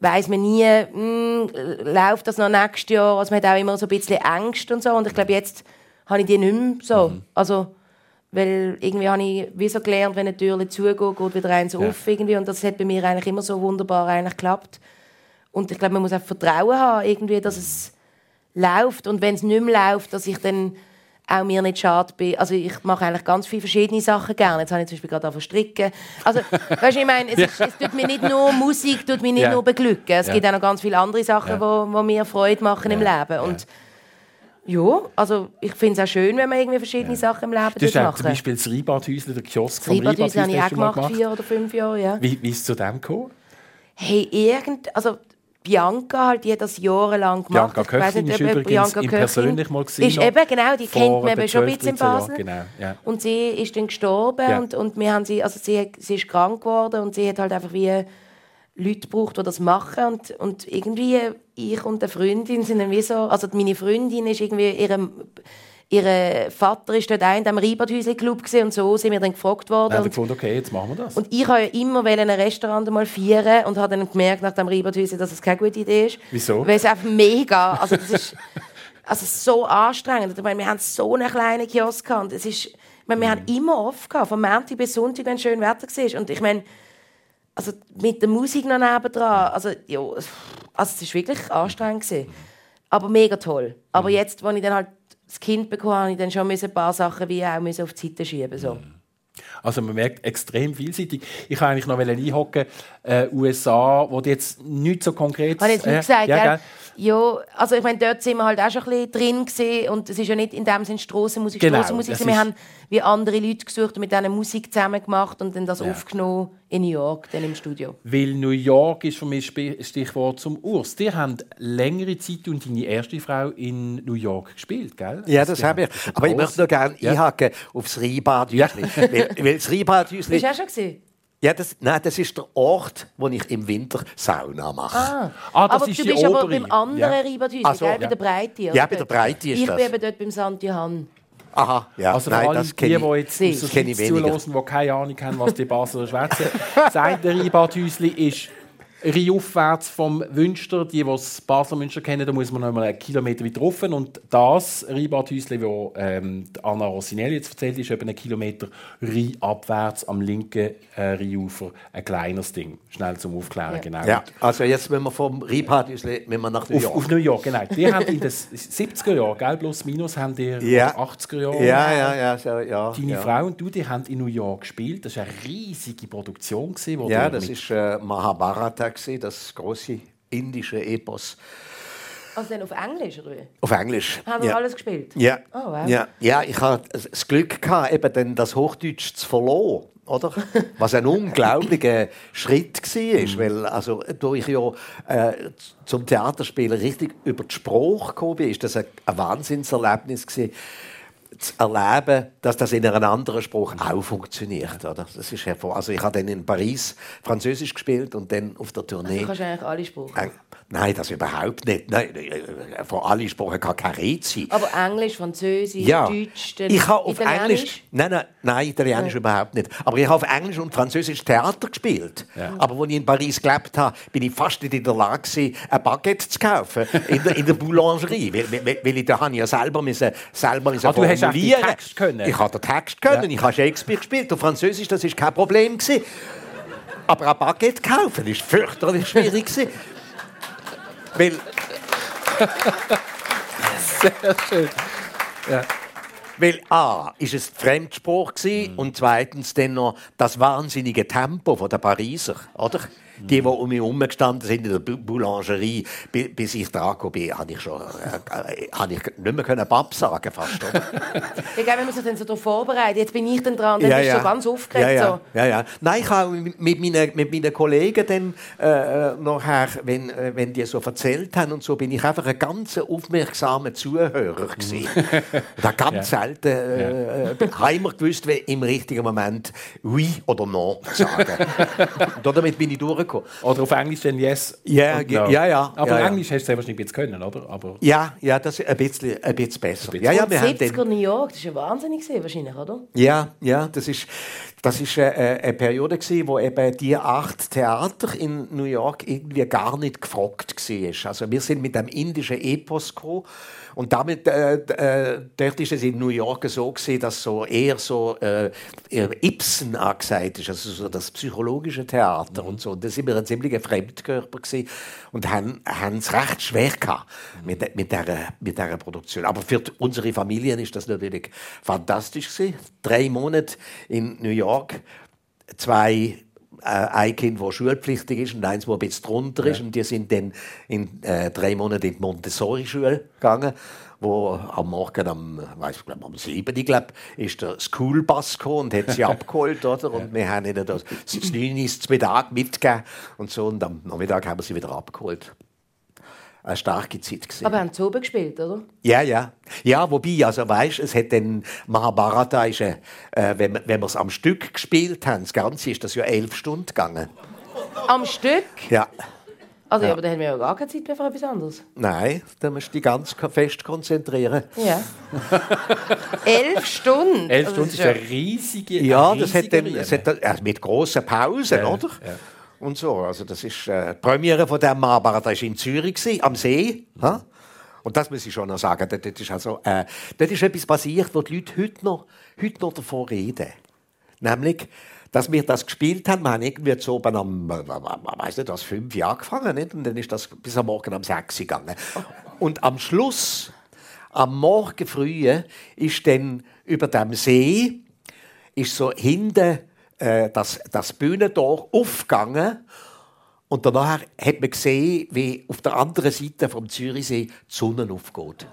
weiß man nie, hm, läuft das noch nächstes Jahr. Also man hat auch immer so ein bisschen Ängste und so. Und ich glaube, jetzt habe ich die nicht mehr so. Also, weil irgendwie habe ich wie so gelernt, wenn eine Tür zugeht, geht wieder eins auf irgendwie. Und das hat bei mir eigentlich immer so wunderbar eigentlich geklappt. Und ich glaube, man muss auch Vertrauen haben, irgendwie, dass es läuft. Und wenn es nicht mehr läuft, dass ich dann auch mir nicht schade bin. Also ich mache eigentlich ganz viele verschiedene Sachen gerne. Jetzt habe ich zum Beispiel gerade angefangen zu stricken. Also, *laughs* weißt du, ich meine, es, ist, es tut mir nicht nur Musik, tut mir nicht Ja. nur beglücken. Es Ja. gibt auch noch ganz viele andere Sachen, Ja. wo, wo mir Freude machen im Leben. Und ja, also ich finde es auch schön, wenn man irgendwie verschiedene Sachen im Leben Du hast auch zum Beispiel das Reibadhäusle, der Kiosk vom Reibadhäusle habe ich auch mal gemacht, vier oder fünf Jahre, ja. Wie, wie ist es zu dem gekommen? Hey, irgend, also Bianca halt, die hat das jahrelang gemacht. Bianca nicht, ist übrigens Bianca ihn Köchin persönlich mal gesehen Ist eben, genau, die kennt man schon ein 12, bisschen in 13 Jahren, Basel. genau, ja. Und sie ist dann gestorben Ja. und, und wir haben sie, also sie, sie ist krank geworden und sie hat halt einfach wie Leute gebraucht, die das machen und, und irgendwie ich und eine Freundin sind dann wie so, also meine Freundin ist irgendwie ihrem Ihr Vater ist dort in diesem Reibadhäusli-Club gewesen und so sind wir dann gefragt worden. Dann gefunden, okay, jetzt machen wir das. und ich wollte ja immer ein Restaurant mal feiern und habe dann gemerkt nach dem Reiberthäuschen, dass es keine gute Idee ist. Wieso? Weil es einfach mega, also das ist *laughs* also so anstrengend. Ich meine, wir haben so einen kleinen Kiosk gehabt. und Es ist, ich meine, wir haben immer offen gehabt, von Montag bis Sonntag, wenn schön Wetter war. Und ich meine, also mit der Musik noch nebendran, also ja, also es ist wirklich anstrengend gewesen. Aber mega toll. Aber jetzt, als ich dann halt das Kind bekommen habe, ich dann schon ein paar Sachen wie auch auf die Seite schieben so. Also man merkt extrem vielseitig. Ich wollte eigentlich noch einhocken, äh, USA, wo die jetzt nicht so konkret... Habe ich jetzt nicht äh, gesagt, ja, gell? gell? Ja, also ich meine, dort sind wir halt auch schon ein bisschen drin gewesen und es ist ja nicht in dem Sinne Strassenmusik, Genau, Strassenmusik. Wir haben wie andere Leute gesucht und mit denen Musik zusammen gemacht und dann das Ja. aufgenommen in New York, dann im Studio. Weil New York ist für mich Stichwort zum Urs. Die haben längere Zeit und deine erste Frau in New York gespielt, gell? Ja, das die habe ich. Aber ich möchte noch gerne Ja. einhaken aufs Rheinbadhäusli. weil, weil das Rheinbadhäusli... Bist du auch schon gesehen? Ja, das, nein, das ist der Ort, wo ich im Winter Sauna mache. Ah, das aber ist du die bist aber obere. beim anderen Ja. Reiberthäuschen, Ach so, gell? Bei ja. der Breite? Ja, bei der Breite ist ich das. bin eben dort beim St. Johann. Aha, ja. Also nein, vor allem das die, die jetzt aus der kenne ich Schweiz zuhören, die keine Ahnung haben, was die Basler schwätzen. *laughs* Sagt der Rheinbadhäusli ist Rheinaufwärts vom Wünster. Die, die das Basler Münster kennen, da muss man noch mal einen Kilometer weiter rauf. Und das Rheinbadhäusli, das ähm, Anna Rossinelli jetzt erzählt, ist etwa einen Kilometer Rheinabwärts am linken äh, Rheinufer. Ein kleines Ding. Schnell zum Aufklären, Ja. genau. Ja, also jetzt, wenn wir vom Rheinbadhäusli wenn wir nach New Auf, York. auf New York, genau. Die haben in den *laughs* 70er Jahren, gell, plus minus, haben die Ja. oder 80er Jahre. ja, ja, ja, so, ja. Deine ja. Frau und du, die haben in New York gespielt. Das war eine riesige Produktion. gewesen, wo Ja, das mit- ist äh, Mahabharata, gewesen, das große indische Epos. Also dann auf Englisch, oder? Auf Englisch. Haben wir ja. alles gespielt? Ja. Oh, wow. ja. ja, ich hatte das Glück, gehabt, eben dann das Hochdeutsch zu verloren. Oder? *laughs* Was ein unglaublicher Schritt war. Weil, also, da ich ja äh, zum Theaterspielen richtig über die Sprache gekommen bin, ist das ein, ein Wahnsinnserlebnis gewesen, zu erleben, dass das in einer anderen Sprache auch funktioniert. Oder? Das ist hervor also ich habe dann in Paris Französisch gespielt und dann auf der Tournee... Du kannst eigentlich alle Sprachen. Äh, Nein, das überhaupt nicht. Nein, äh, von allen Sprachen kann keine Rede sein. Aber Englisch, Französisch, Ja, Deutsch, dann ich habe auf Italienisch? Englisch, nein, nein, nein, Italienisch überhaupt nicht. Aber ich habe auf Englisch und Französisch Theater gespielt. Aber als ich in Paris gelebt habe, bin ich fast nicht in der Lage gewesen, ein Baguette zu kaufen in der, in der Boulangerie, weil, weil, weil ich da habe ja selber müssen, selber müssen Ah, du hast formulieren. Text können? Ich habe den Text können, ich habe Shakespeare gespielt und Französisch, das ist kein Problem gewesen. Aber ein Baguette kaufen ist fürchterlich schwierig gewesen. Weil, *laughs* Sehr schön. weil A, ist es Fremdspruch gewesen, und zweitens dann noch das wahnsinnige Tempo von der Pariser, oder? Die, die um mich herumgestanden sind in der Boulangerie, bi- bis ich dran bin, habe ich schon äh, äh, habe ich nicht mehr können Bab sagen fast? *laughs* Ja, gell, wenn man sich dann so darauf vorbereitet, jetzt bin ich dann dran, dann bist du so ganz aufgeregt. Ja, ja. So. ja, ja. Nein, ich habe mit meinen, mit meinen Kollegen dann äh, nachher, wenn, äh, wenn die so erzählt haben und so, bin ich einfach ein ganz aufmerksamer Zuhörer gewesen. *laughs* habe ganz selten äh, äh, habe immer gewusst, wie im richtigen Moment oui oder non sagen. *laughs* und damit bin ich durchgekommen. Oder auf Englisch dann Yes. Ja, ge- No. ja, ja, Aber ja, ja. Englisch hast du sehr wahrscheinlich jetzt können, oder? Aber Ja, ja, das ist ein bisschen, ein bisschen besser. Ja, ja, Und wir haben 70er dann, New York, das war ja wahnsinnig, gewesen, wahrscheinlich, oder? Ja, ja, das ist, das ist äh, eine Periode gewesen, wo eben die acht Theater in New York irgendwie gar nicht gefragt war. Also wir sind mit dem indischen Epos gekommen und damit äh, äh, dort ist es in New York so gewesen, dass so eher so äh, Ibsen angesagt ist, also so das psychologische Theater und so. Und da sind wir ein ziemlicher Fremdkörper gewesen und haben haben es recht schwer gehabt mit mit der mit der Produktion. Aber für unsere Familien ist das natürlich fantastisch gewesen. Drei Monate in New York, zwei äh, ein Kind, das schulpflichtig ist und eins, das ein bisschen drunter ist. Und die sind dann in äh, drei Monaten in die Montessori-Schule gegangen, wo am Morgen am, weiß ich, glaub, am 7. Ich glaub, ist der Schoolbus gekommen und hat sie *laughs* abgeholt. Oder? Und wir haben ihnen das, das 9 ist Mittag mitgegeben und so. Und am Nachmittag haben wir sie wieder abgeholt. Eine starke Zeit gewesen. Aber haben sie oben gespielt, oder? Ja, ja. Ja, wobei, also weißt, es hat dann Mahabharata, ist, äh, wenn, wir- wenn wir es am Stück gespielt haben, das Ganze ist das ja elf Stunden gegangen. Am Stück? Ja. Also, ja. aber da haben wir ja gar keine Zeit mehr für etwas anderes. Nein, da musst du dich ganz fest konzentrieren. Ja. *laughs* Elf Stunden? elf Also, Stunden das ist eine riesige Ja, eine das hat riesige dann, das hat dann also mit grossen Pausen, Ja, oder? ja. Und so, also das ist äh, die Premiere von dem Mahabharata war in Zürich gewesen, am See. Ha? Und das muss ich schon noch sagen. Dort, dort ist also, äh, dort ist etwas passiert, wo die Leute heute noch, heute noch davon reden. Nämlich, dass wir das gespielt haben, wir haben irgendwie so oben am, äh, weiß nicht, was, fünf Jahre angefangen, nicht? Und dann ist das bis am Morgen um sechs gegangen. Und am Schluss, am Morgen früh, ist dann über dem See, ist so hinten äh, das, das Bühnentor aufgegangen und danach hat man gesehen, wie auf der anderen Seite vom Zürichsee die Sonne aufgeht.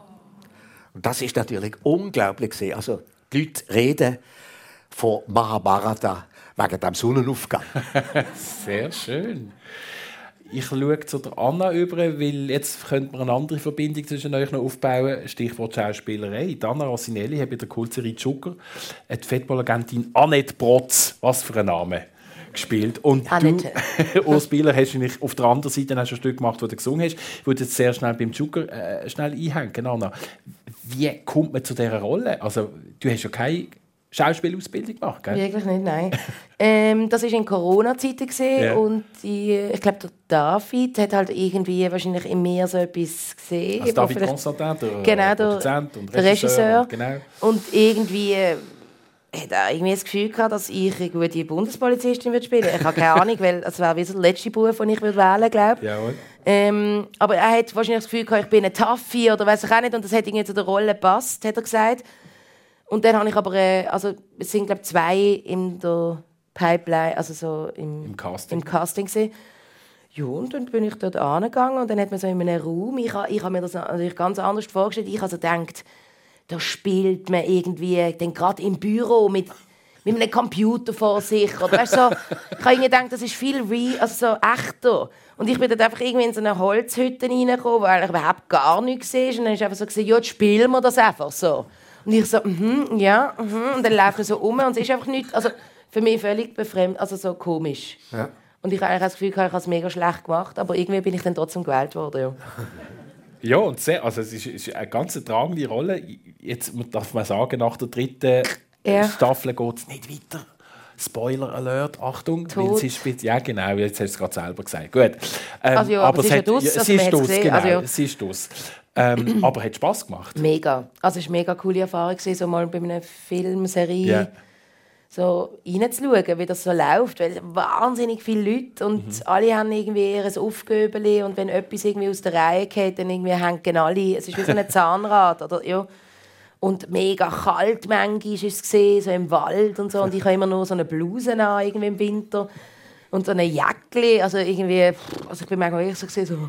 Und das ist natürlich unglaublich gesehen. Also die Leute reden von Mahabharata wegen dem Sonnenaufgang. *laughs* Sehr schön. Ich schaue zu der Anna über, weil jetzt könnte man eine andere Verbindung zwischen euch noch aufbauen. Stichwort Schauspielerei. Die Anna Rossinelli hat bei der Kultserie Zucker die Fettballagentin Annette Protz, was für ein Name, gespielt. Und Annette. *laughs* du, Urs Bieler, hast du auf der anderen Seite hast du ein Stück gemacht, wo du gesungen hast. Ich würde jetzt sehr schnell beim Zucker äh, schnell einhängen, Anna. Wie kommt man zu dieser Rolle? Also, du hast ja keine Schauspielausbildung gemacht, gell? Wirklich nicht, nein. *laughs* ähm, das war in Corona-Zeiten gesehen Ja. und die, ich glaube, der David hat halt irgendwie wahrscheinlich in mir so etwas gesehen. Also David Constantin, der genau, Produzent und Regisseur. Regisseur. und Genau. Und irgendwie äh, hat er irgendwie das Gefühl gehabt, dass ich eine gute Bundespolizistin würde spielen. Ich habe keine Ahnung, weil es wäre wie so der letzte Beruf, den ich würde wählen glaube. Ähm, aber er hat wahrscheinlich das Gefühl gehabt, ich bin eine Taffi oder weiß ich auch nicht. Und das hat irgendwie zu der Rolle gepasst, hat er gesagt. Und dann habe ich aber, äh, also es sind glaube zwei in der Pipeline, also so im, Im Casting. Im Casting gewesen. Ja, und dann bin ich dort angegangen und dann hat man so in einem Raum, ich, ich habe mir das natürlich ganz anders vorgestellt, ich habe so gedacht, da spielt man irgendwie, dann gerade im Büro mit, mit einem Computer vor sich, oder weißt, so, ich habe gedacht, das ist viel re also so echter. Und ich bin dort einfach irgendwie in so eine Holzhütte reingekommen, wo eigentlich überhaupt gar nichts war. Und dann ist einfach so, gesagt, ja, jetzt spielen wir das einfach so. Und ich so, mhm, ja, mhm. Und dann läuft er so um und es ist einfach nichts, also für mich völlig befremd, also so komisch. Und ich habe eigentlich das Gefühl, ich habe es mega schlecht gemacht, aber irgendwie bin ich dann trotzdem gewählt worden. Ja. Ja, und sehr, also es ist, ist eine ganz tragende Rolle. Jetzt darf man sagen, nach der dritten Ja. Staffel geht es nicht weiter. Spoiler Alert, Achtung, weil ist, spät- ja genau, jetzt hast du es gerade selber gesagt. Gut. Ähm, Also ja, aber es ist ja es also ist gesehen, genau, also ja. es ist draus. Ähm, *clears throat* aber hat Spass gemacht. Mega. Also es war eine mega coole Erfahrung, so mal bei einer Filmserie Ja. so reinzuschauen, wie das so läuft, weil wahnsinnig viele Leute und mhm. alle haben irgendwie ihr Aufgöbeli und wenn etwas irgendwie aus der Reihe geht, dann irgendwie hängen alle, es ist wie so ein *laughs* Zahnrad, oder, ja. Und mega kalt manchmal ist es gesehen, so im Wald und so. Und ich habe immer nur so eine Bluse an, irgendwie im Winter. Und so eine Jacke, also irgendwie, also ich bin manchmal wirklich so. *laughs*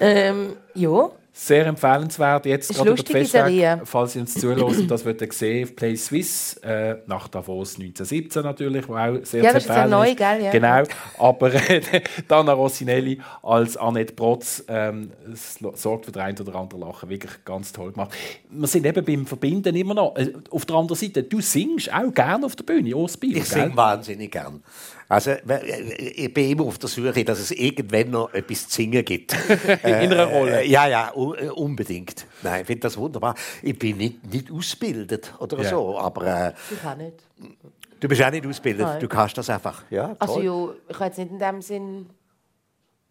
Ähm, ja. Sehr empfehlenswert. Jetzt gerade über die Festtage, falls Sie uns zuhören, das wird ihr sehen auf Play Swiss, äh, nach Davos 1917 natürlich, wo auch sehr Ja, das ist ja neu, gell? Ja. Genau, aber äh, *laughs* Dana Rossinelli als Annette Protz ähm, sorgt für den einen oder anderen Lachen, wirklich ganz toll gemacht. Wir sind eben beim Verbinden immer noch, äh, auf der anderen Seite, du singst auch gerne auf der Bühne, Osbiel, Ich singe wahnsinnig gern. Also, ich bin immer auf der Suche, dass es irgendwann noch etwas zu singen gibt. *laughs* In einer Rolle? Äh, ja, ja, äh, unbedingt. Nein, ich finde das wunderbar. Ich bin nicht, nicht ausgebildet oder ja. so, aber... Äh, ich auch nicht. Du bist auch nicht ausgebildet, Nein. du kannst das einfach. Ja, also, jo, ich habe jetzt nicht in dem Sinn...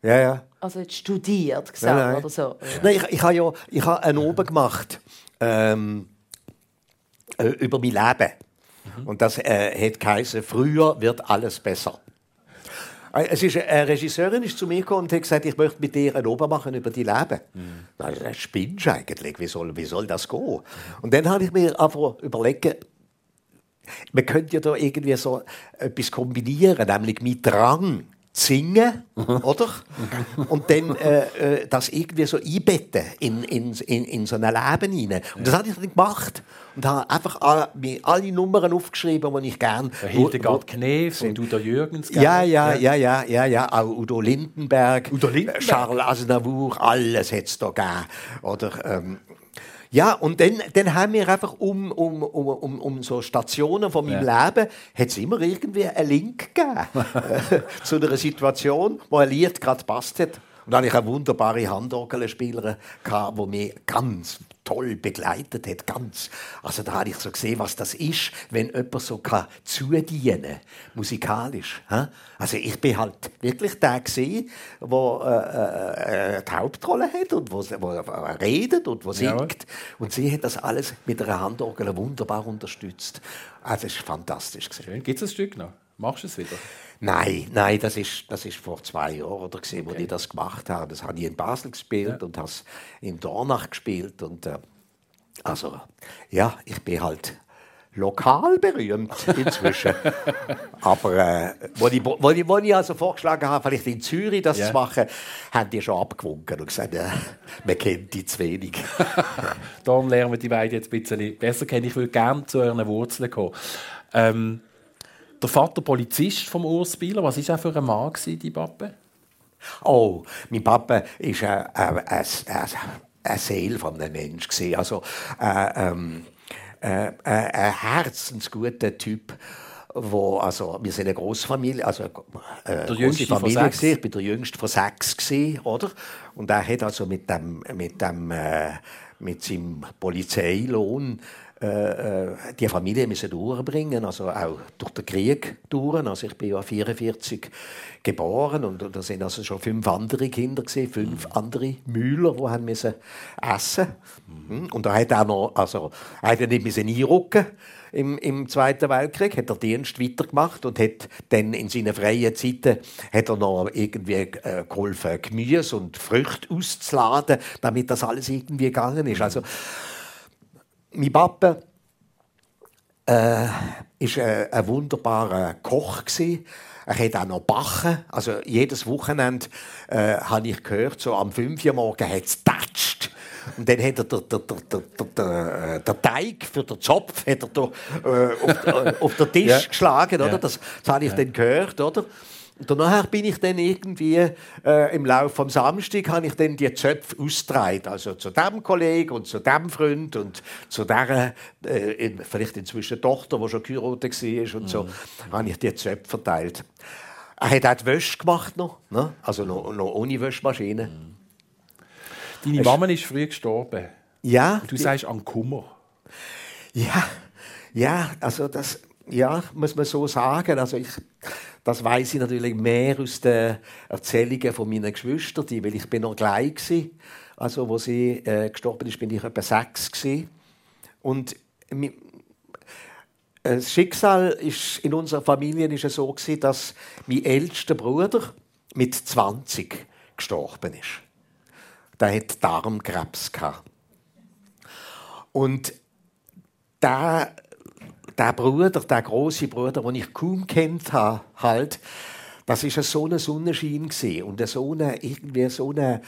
Ja, ja. Also jetzt studiert gesagt nein, nein. oder so. Ja. Nein, ich, ich habe ja ich habe einen Oben gemacht ähm, äh, über mein Leben. Mhm. Und das äh, hat geheißen, früher wird alles besser. Äh, es ist, eine Regisseurin ist zu mir gekommen und hat gesagt, ich möchte mit dir ein Ober machen über die Leben. Mhm. Das spinnst du eigentlich, wie soll, wie soll das gehen? Und dann habe ich mir einfach überlegt, man könnte ja da irgendwie so etwas kombinieren, nämlich mit Drang singen, oder? Und dann äh, äh, das irgendwie so einbetten in, in, in, in so ein Leben hinein. Und das habe ich dann gemacht. Und habe einfach alle, mir alle Nummern aufgeschrieben, die ich gerne... Hildegard Knef und Udo Jürgens. Ja, ja, ja, ja, ja, ja, auch Udo Lindenberg, Udo Lindenberg. Charles Aznavour, alles hat es da gegeben. Oder... Ähm, ja, und dann, dann haben wir einfach um, um, um, um, um so Stationen von meinem ja. Leben, hat es immer irgendwie einen Link gegeben *laughs* *laughs* zu einer Situation, wo ein Lied gerade passt hat. Und dann hatte ich eine wunderbare Handorgelspielerin, die mich ganz toll begleitet hat. Ganz. Also da habe ich so gesehen, was das ist, wenn jemand so kann zudienen musikalisch. Also ich bin halt wirklich der gesehen, der äh, äh, die Hauptrolle hat und wo, wo redet und wo singt. Ja. Und sie hat das alles mit einer Handorgel wunderbar unterstützt. Also es ist fantastisch. Gibt es ein Stück noch? Machst du es wieder? Nein, nein, das ist, das ist vor zwei Jahren oder gewesen, wo okay. ich das gemacht habe. Das habe ich in Basel gespielt ja. und habe in Dornach gespielt und äh, also ja, ich bin halt lokal berühmt inzwischen. *laughs* Aber äh, wo, ich, wo, ich, wo ich also vorgeschlagen habe, vielleicht in Zürich das yeah. zu machen, haben die schon abgewunken und gesagt, äh, man kennt die zu wenig. *laughs* Darum lernen wir die beiden jetzt ein bisschen besser kennen. Ich würde gerne zu euren Wurzeln kommen. Ähm, der Vater Polizist vom Urs Bieler, was war er für ein Mann, die Pappe? Oh, mein Papa ist ein, ein, ein, ein Seele von einem Menschen. Also äh, ähm, äh, ein herzensguter Typ. Wo, also, wir sind eine Großfamilie, also äh, der große Familie gewesen. Ich bin der jüngste von sechs gewesen, oder? Und er hat also mit dem, mit dem, äh, mit seinem Polizeilohn äh, äh, die Familie müssen durchbringen, also auch durch den Krieg durch. Also ich bin ja 44 geboren und, da sind also schon fünf andere Kinder gesehen, fünf mhm. andere Müller, die haben müssen essen. Mhm. Und da hat er noch, also er hat nicht müssen einrücken im, im Zweiten Weltkrieg, hat er Dienst weitergemacht und hat dann in seinen freien Zeiten hat er noch irgendwie äh, geholfen, Gemüse und Früchte auszuladen, damit das alles irgendwie gegangen ist. Also mein Papa äh, ist äh, ein wunderbarer Koch gewesen. Er hat auch noch backen. Also jedes Wochenende äh, habe ich gehört, so am 5 Uhr morgen hat es tatscht. Und dann hat er den, den, den, den, den Teig für den Zopf hat er da, äh, auf, äh, auf den Tisch ja. geschlagen. Oder? Das, das habe ich ja. dann gehört. Oder? Und danach bin ich dann irgendwie äh, im Laufe vom Samstag habe ich dann die Zöpfe ausgetragen. Also zu dem Kollegen und zu dem Freund und zu der äh, vielleicht inzwischen Tochter, die schon geheiratet war und so, mhm. habe ich die Zöpfe verteilt. Er hat auch die Wäsche gemacht noch, ne? also noch, noch ohne Wäschmaschine. Mhm. Deine Mama ist früh gestorben. Ja. Du sagst an Kummer. Ja, ja, also das, ja, muss man so sagen. Also ich, das weiß ich natürlich mehr aus den Erzählungen von meinen Geschwistern, weil ich bin noch gleich war. Also, wo sie äh, gestorben ist, bin ich etwa sechs gewesen. Und das Schicksal ist in unserer Familie ist es so gewesen, dass mein ältester Bruder mit 20 gestorben ist. Der hat Darmkrebs gehabt. Und der, der Bruder, der große Bruder, den ich kaum kennt habe, halt, das ist so ein Sonnenschein und so eine, irgendwie so ein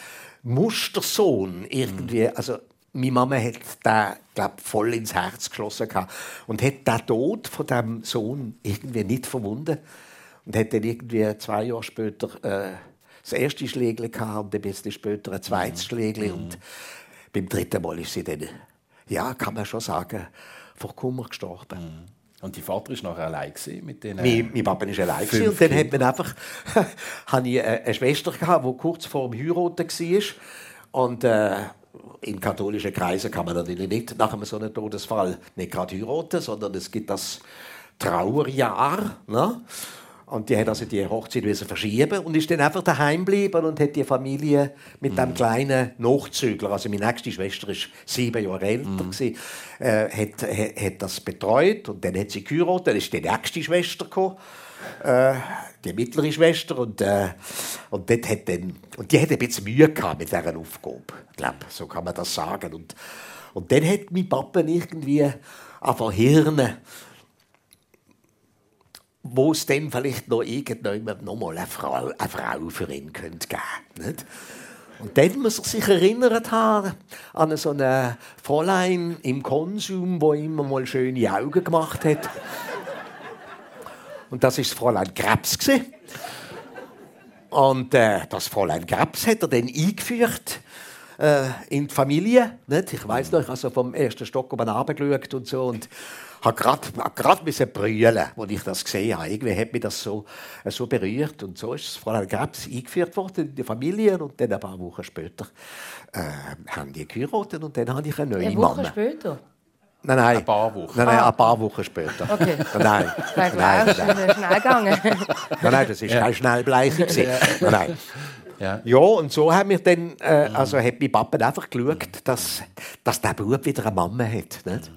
Mustersohn irgendwie, also meine Mama hat da glaub, voll ins Herz geschlossen gehabt und hat den Tod von dem Sohn irgendwie nicht verwunden und hat dann irgendwie zwei Jahre später äh, das erste Schlägel gehabt und ein bisschen später ein zweites Schlägel und beim dritten Mal ist sie dann, ja, kann man schon sagen, vor Kummer gestorben. Und die Vater war nachher allein mit den. Mein, mein Papa war allein. Und dann hat man einfach, *laughs* hatte ich eine Schwester, gehabt, die kurz vor dem Heiraten war. Und äh, in katholischen Kreisen kann man natürlich nicht nach einem so einem Todesfall nicht gerade heiraten, sondern es gibt das Trauerjahr. Ne? Und die hat also die Hochzeit müssen verschieben und ist dann einfach daheim geblieben und hat die Familie mit dem kleinen Nachzügler, also meine nächste Schwester ist sieben Jahre älter, gewesen, äh, hat, hat, hat das betreut und dann hat sie geheiratet, dann ist die nächste Schwester gekommen, äh, die mittlere Schwester und, äh, und, dort hat dann, und die hat ein bisschen Mühe gehabt mit dieser Aufgabe, glaube, so kann man das sagen. Und, und dann hat mein Papa irgendwie angefangen Hirne wo es dann vielleicht noch irgendjemand noch mal eine Frau, eine Frau für ihn könnte geben könnte. Und dann muss er sich erinnert haben an so eine Fräulein im Konsum, wo immer mal schöne Augen gemacht hat. Und das ist das Fräulein Krebs. Und äh, das Fräulein Krebs hat er dann eingeführt äh, in die Familie. Nicht? Ich weiß noch, ich habe so vom ersten Stock oben runtergeschaut und so. Und habe gerade müssen brüllen, als ich das gesehen habe. Irgendwie hat mich das so, äh, so berührt. Und so ist es Fräulein Krebs eingeführt worden in die Familie. Und dann ein paar Wochen später äh, haben die geheiratet und dann habe ich eine neue Eine Woche später? Nein, nein. Ein paar Wochen. Nein, nein, ein paar Wochen später. Okay. *laughs* Nein, nein, es nein, schnell gegangen. *laughs* nein, nein, das ist keine Schnellbleiche. gewesen. Nein, nein. Ja. Ja, und so haben wir dann, äh, also hat mein Papa einfach geschaut, dass, dass der Bub wieder eine Mama hat. Nicht?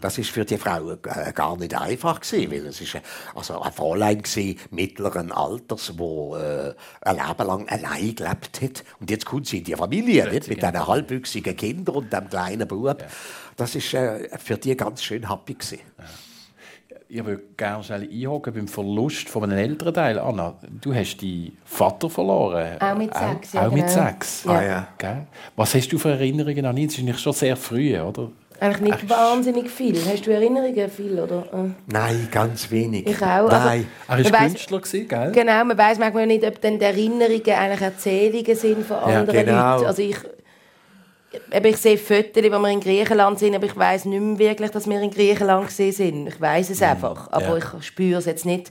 Das ist für die Frau äh, gar nicht einfach gewesen, weil es ist äh, also ein Fräulein gewesen, mittleren Alters, wo äh, ein Leben lang allein gelebt hat und jetzt kommt sie in die Familie nicht? mit diesen halbwüchsigen Kindern und dem kleinen Bub. Das ist äh, für die ganz schön happy gewesen. Ich würde gerne schnell einhaken beim Verlust von einem älteren Teil. Anna, du hast deinen Vater verloren. Auch mit sechs, ja, Auch, mit genau. sechs. Ja. Ah, ja. Was hast du für Erinnerungen an ihn? Das ist eigentlich schon sehr früh, oder? Eigentlich nicht wahnsinnig viel. Hast du Erinnerungen viel, oder? Äh, Nein, ganz wenig. Ich auch. Also, Nein. Er war Künstler, gewesen, gell? Genau, man weiß manchmal nicht, ob dann die Erinnerungen eigentlich Erzählungen sind von Ja, anderen genau. Leuten. Also ich, eben, ich sehe Fotos, wo wir in Griechenland sind, aber ich weiß nicht mehr wirklich, dass wir in Griechenland gesehen sind. Ich weiß es einfach, aber Ja. ich spüre es jetzt nicht.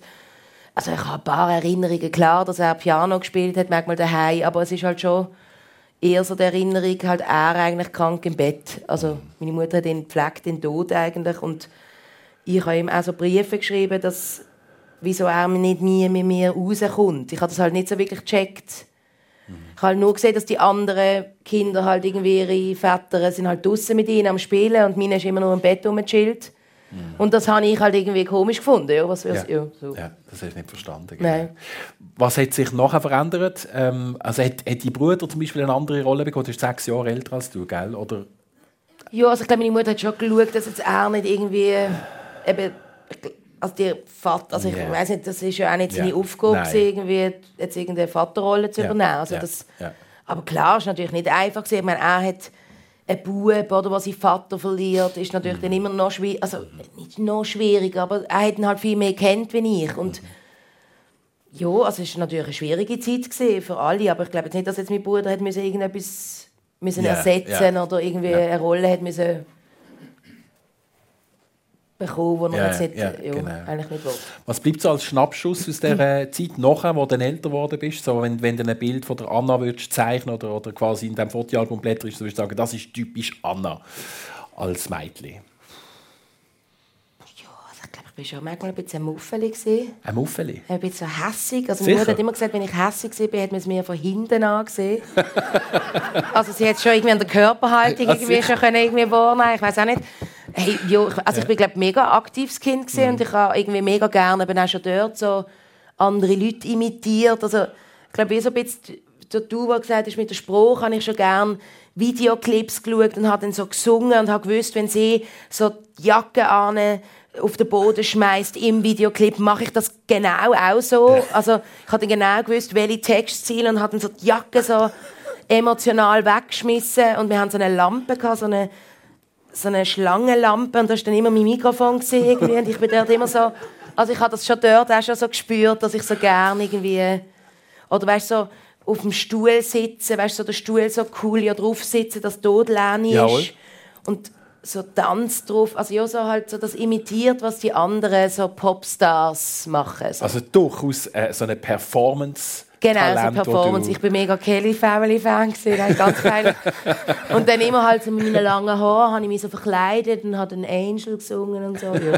Also ich habe ein paar Erinnerungen, klar, dass er Piano gespielt hat, manchmal daheim, aber es ist halt schon eher so die Erinnerung, halt er eigentlich krank im Bett. Also meine Mutter hat ihn gepflegt, den Tod eigentlich und ich habe ihm auch so Briefe geschrieben, dass wieso er nicht nie mit mir rauskommt. Ich habe das halt nicht so wirklich gecheckt. Ich habe halt nur gesehen, dass die anderen Kinder halt irgendwie ihre Väter sind halt draußen mit ihnen am Spielen und meine ist immer nur im Bett rumgechillt. Und das habe ich halt irgendwie komisch gefunden. Ja, was, was, ja. so. Ja, das hast du nicht verstanden. Nein. Was hat sich nachher verändert? Ähm, also hat, hat die Bruder zum Beispiel eine andere Rolle bekommen? Du bist sechs Jahre älter als du, gell? Oder Ja, also ich glaube, meine Mutter hat schon geschaut, dass jetzt er nicht irgendwie eben, also der Vater, also ich Ja. weiß nicht, das ist ja auch nicht seine Aufgabe, Nein. irgendwie jetzt irgendeine Vaterrolle zu übernehmen. Also Ja. das. Aber klar, es ist natürlich nicht einfach. Ich meine, er hat einen Bub, oder, der seinen Vater verliert, ist natürlich Mhm. dann immer noch schwierig, also nicht noch schwieriger, aber er hat ihn halt viel mehr kennt wie ich und ja, also es war natürlich eine schwierige Zeit für alle, aber ich glaube jetzt nicht, dass jetzt mein Bruder hat müssen irgendetwas müssen Ja, ersetzen ja. oder irgendwie Ja. eine Rolle hat müssen bekommen, die er jetzt nicht, ja, ja, genau. eigentlich nicht will. was bleibt so als Schnappschuss aus dieser *clears throat* Zeit nachher, wo du dann älter geworden bist? So, wenn, wenn du ein Bild von der Anna würdest zeichnen oder, oder quasi in diesem Fotoalbum blätterst, würdest du sagen, das ist typisch Anna als Mädchen. Ja, also ich glaube, ich war schon manchmal ein bisschen Muffeli. gewesen. Ein Muffeli. ein bisschen hässig. Also Sicher? meine Mutter hat immer gesagt, wenn ich hässig war, hat man es mir von hinten angesehen. *laughs* also sie hat schon irgendwie an der Körperhaltung irgendwie schon können irgendwie wahrnehmen. Ich weiß auch nicht. Hey, jo, also ich bin glaube mega aktives Kind gewesen Mhm. und ich habe irgendwie mega gerne eben auch schon dort so andere Leute imitiert. Also ich glaube, wie so ein bisschen der du, der gesagt hast, mit der Spruch, habe ich schon gerne Videoclips geschaut und habe dann so gesungen und habe gewusst, wenn sie so die Jacke an auf den Boden schmeißt im Videoclip, mache ich das genau auch so. Also ich habe dann genau gewusst, welche Textziele und habe dann so die Jacke so emotional weggeschmissen und wir haben so eine Lampe gehabt, so eine so eine Schlangenlampe und da war dann immer mein Mikrofon irgendwie und ich bin dort immer so, also ich habe das schon dort auch schon so gespürt, dass ich so gerne irgendwie oder weißt du, so auf dem Stuhl sitzen, weißt du, so der Stuhl so cool ja drauf sitzen, dass dort Jawohl. ist und so Tanz drauf, also ja so halt so das imitiert, was die anderen so Popstars machen. So. Also durchaus äh, so eine Performance. Genau, so Talent, wo Performance. Ich bin mega Kelly Family Fan gewesen, ganz geil. *laughs* Und dann immer halt so mit meinen langen Haaren habe ich mich so verkleidet und habe einen Angel gesungen und so. Ja. *laughs*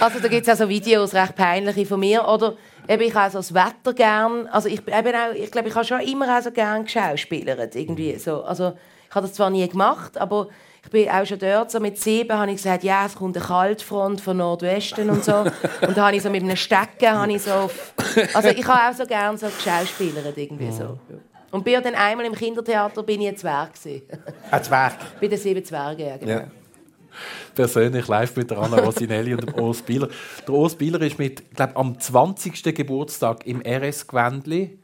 also da gibt es auch so Videos, recht peinliche von mir. Oder eben, ich habe so das Wetter gern. Also ich, eben auch, ich glaube, ich habe schon immer auch so gern geschauspielert. Irgendwie so. Also ich habe das zwar nie gemacht, aber ich bin auch schon dort, so mit sieben, habe ich gesagt, ja, es kommt eine Kaltfront von Nordwesten und so. Und da habe ich so mit einem Stecken, habe ich so auf, also ich habe auch so gerne so geschauspielert irgendwie so. Und bin ja dann einmal im Kindertheater, bin ich ein Zwerg gewesen. Ein Zwerg. *laughs* Bei den sieben Zwergen, ja, genau. Ja. persönlich live mit der Anna Rosinelli und dem Urs Bieler. Der Urs Bieler ist mit, glaub, am 20. Geburtstag im RS Gwendli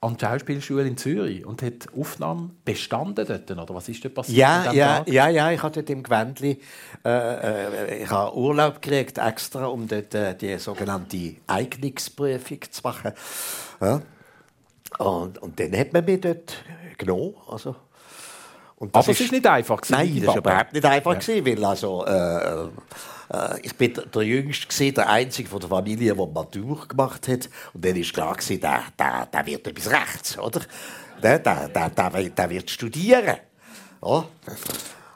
an die Schauspielschule in Zürich und hat Aufnahmen bestanden dort, oder was ist dort passiert? Ja, ja, Tag? ja, ja, ich hatte dort im Gewändli äh, äh, ich habe Urlaub gekriegt, extra, um dort äh, die sogenannte Eignungsprüfung zu machen. Ja. Und, und dann hat man mich dort genommen. Also, Aber es ist nicht einfach. gewesen, Nein, das war überhaupt nicht einfach, gewesen, weil also, äh, äh, ich bin der, Jüngste, gewesen, der Einzige von der Familie, der Matur gemacht hat. Und dann war klar, gewesen, der, der, der wird etwas rechts, oder? Der, der, der, der, wird- der wird studieren. Ja.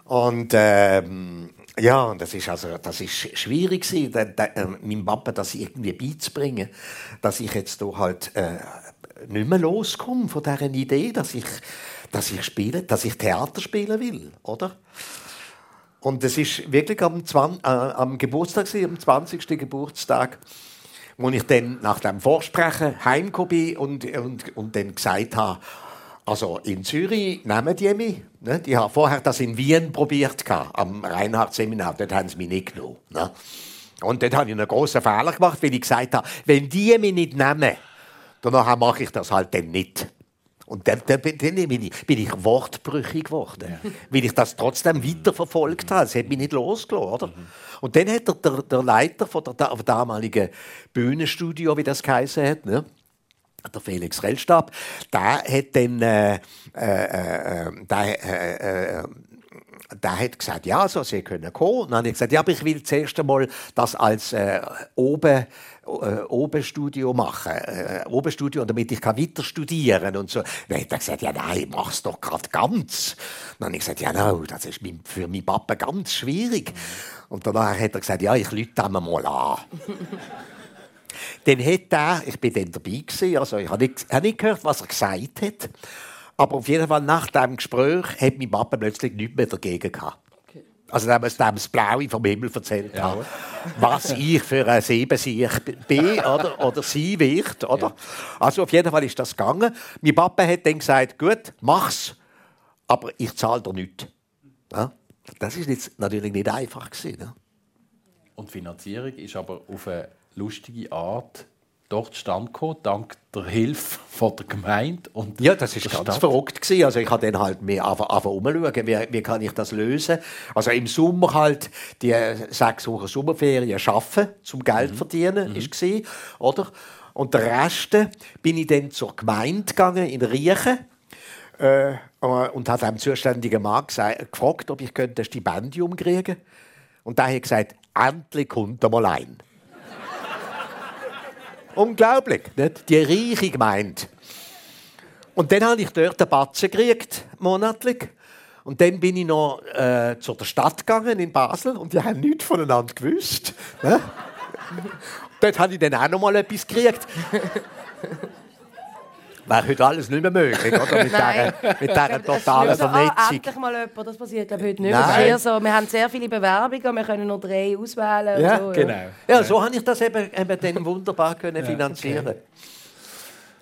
Und ähm, ja, und das ist also, das ist schwierig gewesen, der, der, äh, meinem Papa das irgendwie beizubringen, dass ich jetzt da halt äh, nicht mehr loskomme von dieser Idee, dass ich, dass ich spiele, dass ich Theater spielen will, oder? Und es ist wirklich am, 20, äh, am Geburtstag, am 20. Geburtstag, wo ich dann nach dem Vorsprechen heimgekommen bin und, und, und dann gesagt habe, also in Zürich nehmen die mich. Ne? Die haben vorher das in Wien probiert, am Reinhardt-Seminar. Dort haben sie mich nicht genommen. Ne? Und dort habe ich einen grossen Fehler gemacht, weil ich gesagt habe, wenn die mich nicht nehmen, dann mache ich das halt dann nicht. Und dann, dann, bin- dann bin, ich, bin ich wortbrüchig geworden, weil ich das trotzdem weiterverfolgt habe. Es hat mich nicht losgelassen. Oder? Und dann hat der, der, der Leiter von der, da- damaligen Bühnenstudio, wie das geheißen hat, ne? der Felix Rellstab, der hat dann äh, äh, äh, der, äh, äh, der hat gesagt, ja, so, Sie können kommen. Und dann habe ich gesagt, ja, aber ich will zuerst einmal das als äh, Oben, äh, Obenstudio machen. Äh, Obenstudio, damit ich kann weiter studieren und so. Dann hat er gesagt, ja, nein, mach's doch gerade ganz. Dann habe ich gesagt, ja, no, das ist für meinen Papa ganz schwierig. Und danach hat er gesagt, ja, ich lüte ihn mal an. *laughs* Dann hat er, ich bin dann dabei gewesen, also ich habe nicht, habe nicht gehört, was er gesagt hat, aber auf jeden Fall nach dem Gespräch hat mein Papa plötzlich nichts mehr dagegen gehabt. Also es dem das Blaue vom Himmel erzählt hat, was ich für ein Siebensieg bin oder, oder sie wird. Oder? Also auf jeden Fall ist das gegangen. Mein Papa hat dann gesagt, gut, mach's, aber ich zahle dir nichts. Ja? Das ist jetzt natürlich nicht einfach gewesen. Ne? Und die Finanzierung ist aber auf eine lustige Art dort stand gekommen, dank der Hilfe von der Gemeinde und Ja, das ist ganz Stadt. verrückt gewesen. Also ich habe dann halt mehr einfach umschauen, wie, wie kann ich das lösen. Also im Sommer halt die sechs Wochen Sommerferien schaffen, zum Geld verdienen, ist gewesen, oder? Und der Rest bin ich dann zur Gemeinde gegangen in Riechen äh, und hat dem zuständigen Mann gefragt, ob ich könnte ein Stipendium kriegen. Und der hat gesagt, endlich kommt er mal ein. Unglaublich, nicht? Die reiche Gemeinde. Und dann habe ich dort einen Batzen gekriegt, monatlich. Und dann bin ich noch äh, zu der Stadt gegangen in Basel und die haben nichts voneinander gewusst. Ne? *laughs* dort habe ich dann auch noch mal etwas gekriegt. Wäre heute alles nicht mehr möglich, oder? Mit Nein. dieser, mit dieser totalen Also, ah, Vernetzung. endlich mal jemand, das passiert glaube heute nicht. Eher so, wir haben sehr viele Bewerbungen, wir können nur drei auswählen. Ja, und so, Genau. Ja, so habe ich das eben, eben dann wunderbar können finanzieren.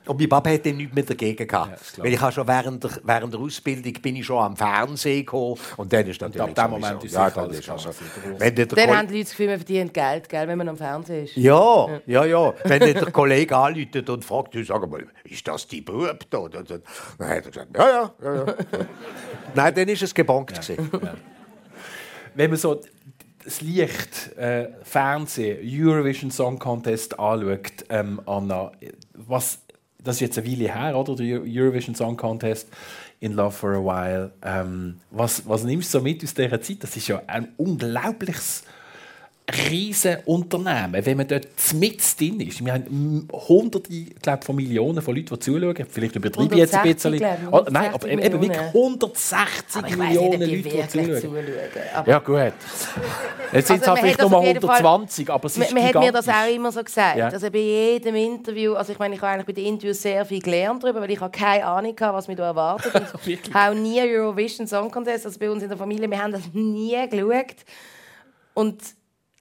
Und mein Papa hat dann nichts mehr dagegen gehabt. klar. Weil ich habe schon während der, während der Ausbildung bin ich schon am Fernsehen gekommen. Und dann ist natürlich ab dem Moment ist ja, dann alles ist also, wenn dann der Dann haben die Leute das Gefühl, man verdient Geld, gell, wenn man am Fernsehen ist. Ja, ja, ja. Wenn dann der Kollege anruft und fragt, du sag mal, ist das die Bub da? Und Dann dann hat er gesagt, ja, ja, ja. ja. *laughs* Nein, dann ist es gebonkt. gewesen. Wenn man so das Licht, äh, Fernsehen, Eurovision Song Contest anschaut, ähm, Anna, was, das ist jetzt eine Weile her, oder? Der Eu- Eurovision Song Contest in Love for a While. Ähm, was, was nimmst du so mit aus dieser Zeit? Das ist ja ein unglaubliches riesen Unternehmen, wenn man dort mit drin ist. Wir haben hunderte glaub, von Millionen von Leuten, die zuschauen. Vielleicht übertreibe ich jetzt ein 160, bisschen. glaub ich, Oh, nein, aber 160 eben wirklich Millionen. 160 Aber ich weiss Millionen nicht, Leute, die zuschauen. zuschauen. Ja, gut. Jetzt sind es Also, halt man vielleicht nur auf jeden Fall- 120, aber es ist man, hat mir das auch immer so gesagt. Ja. Also bei jedem Interview, also ich meine, ich habe eigentlich bei den Interviews sehr viel gelernt darüber, weil ich habe keine Ahnung hatte, was mich da erwartet. *laughs* Wirklich? auch nie Eurovision Song Contest, also bei uns in der Familie, wir haben das nie geschaut. Und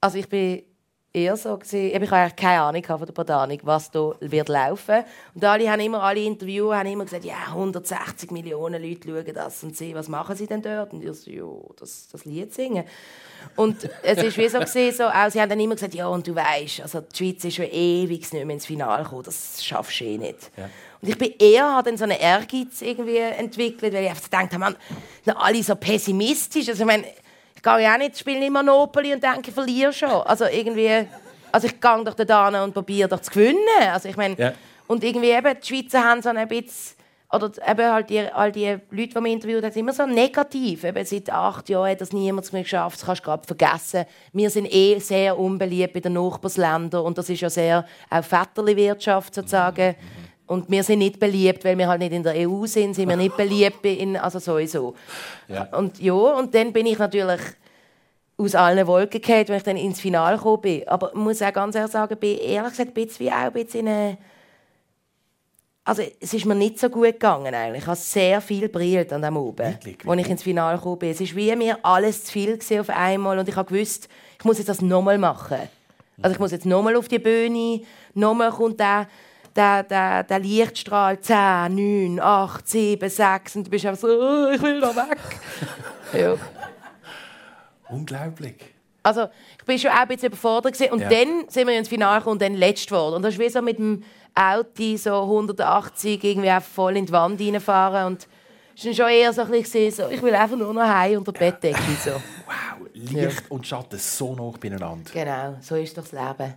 also ich bin eher so gewesen, ich habe eigentlich keine Ahnung von der Botanik, was da wird laufen. Und alle haben immer, alle Interviewer haben immer gesagt, ja, 160 Millionen Leute schauen das und sehen, was machen sie denn dort? Und ich so, ja, das, das Lied singen. Und es ist wie so, gewesen, so auch, sie haben dann immer gesagt, ja, und du weißt, also die Schweiz ist schon ewig nicht mehr ins Finale gekommen, das schaffst du eh nicht. Und ich bin eher, dann so einen Ehrgeiz irgendwie entwickelt, weil ich einfach gedacht habe, man, alle so pessimistisch. Also ich meine, ich gehe ja auch nicht, spiele nicht Monopoly und denke, ich verliere schon. Also irgendwie, also ich gehe doch da hin und probiere doch zu gewinnen. Also ich meine, Ja. und irgendwie eben, die Schweizer haben so ein bisschen, oder eben halt die, all die Leute, die wir interviewt haben, sind immer so negativ. Eben seit acht Jahren hat das niemand mehr geschafft, das kannst du gerade vergessen. Wir sind eh sehr unbeliebt bei den Nachbarländern und das ist ja sehr auch Vetterli-Wirtschaft sozusagen. Und wir sind nicht beliebt, weil wir halt nicht in der EU sind, sind wir nicht beliebt, in, also sowieso. Ja. Und ja, und dann bin ich natürlich aus allen Wolken gefallen, wenn ich dann ins Finale gekommen bin. Aber ich muss auch ganz ehrlich sagen, bin ehrlich gesagt ein bisschen, wie auch ein bisschen in eine also es ist mir nicht so gut gegangen eigentlich. Ich habe sehr viel brillt an dem oben, Wirklich? als ich ins Finale gekommen bin. Es ist wie mir alles zu viel gewesen auf einmal und ich habe gewusst, ich muss jetzt das nochmal machen. Also ich muss jetzt nochmal auf die Bühne, nochmal kommt der, der, der, der Lichtstrahl 10, 9, 8, 7, 6 und du bist einfach so, «Oh, ich will da weg. *laughs* ja. Unglaublich. Also, ich bin schon auch ein bisschen überfordert. Gewesen. Und Ja. dann sind wir ins Finale gekommen und dann letzt geworden. Und das ist wie so mit dem Auto so 180 irgendwie auch voll in die Wand reinfahren. Und es war schon eher so ein bisschen so, ich will einfach nur noch heim unter die Bettdecke. So. Wow, Licht und Schatten so nah beieinander. Genau, so ist doch das Leben.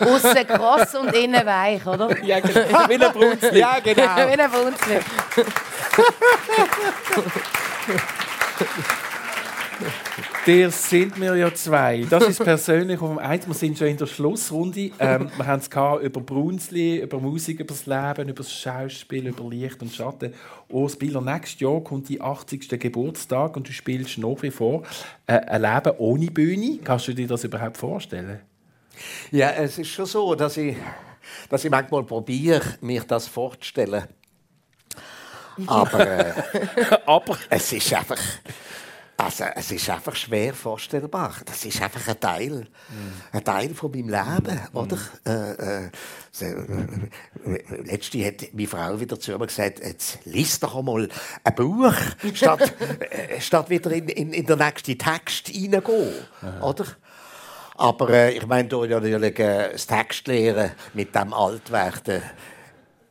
*laughs* Aussen kross und innen weich, oder? *laughs* Ja, genau. Wie ein Brunzli. Ja, genau. Wie ein Wunzli. *laughs* Der sind wir ja zwei. Das ist persönlich auf dem Eins. Wir sind schon in der Schlussrunde. Ähm, wir haben es über Brunzli, über Musik, über das Leben, über das Schauspiel, über Licht und Schatten. Oh, Spieler, nächstes Jahr kommt dein 80. Geburtstag und du spielst nach wie vor äh, ein Leben ohne Bühne. Kannst du dir das überhaupt vorstellen? Ja, es ist schon so, dass ich, dass ich manchmal probiere, mich das vorzustellen. *laughs* Aber äh, Aber es ist einfach. Also, es ist einfach schwer vorstellbar. Das ist einfach ein Teil, ein Teil von meinem Leben, oder? Äh, äh, so, äh, letzte hat meine Frau wieder zu mir gesagt, jetzt lies doch einmal ein Buch, statt, äh, statt wieder in, in, in den nächsten Text hineingehen, oder? Aber äh, ich meine, da ja natürlich äh, das Textlehren mit dem Altwerk, der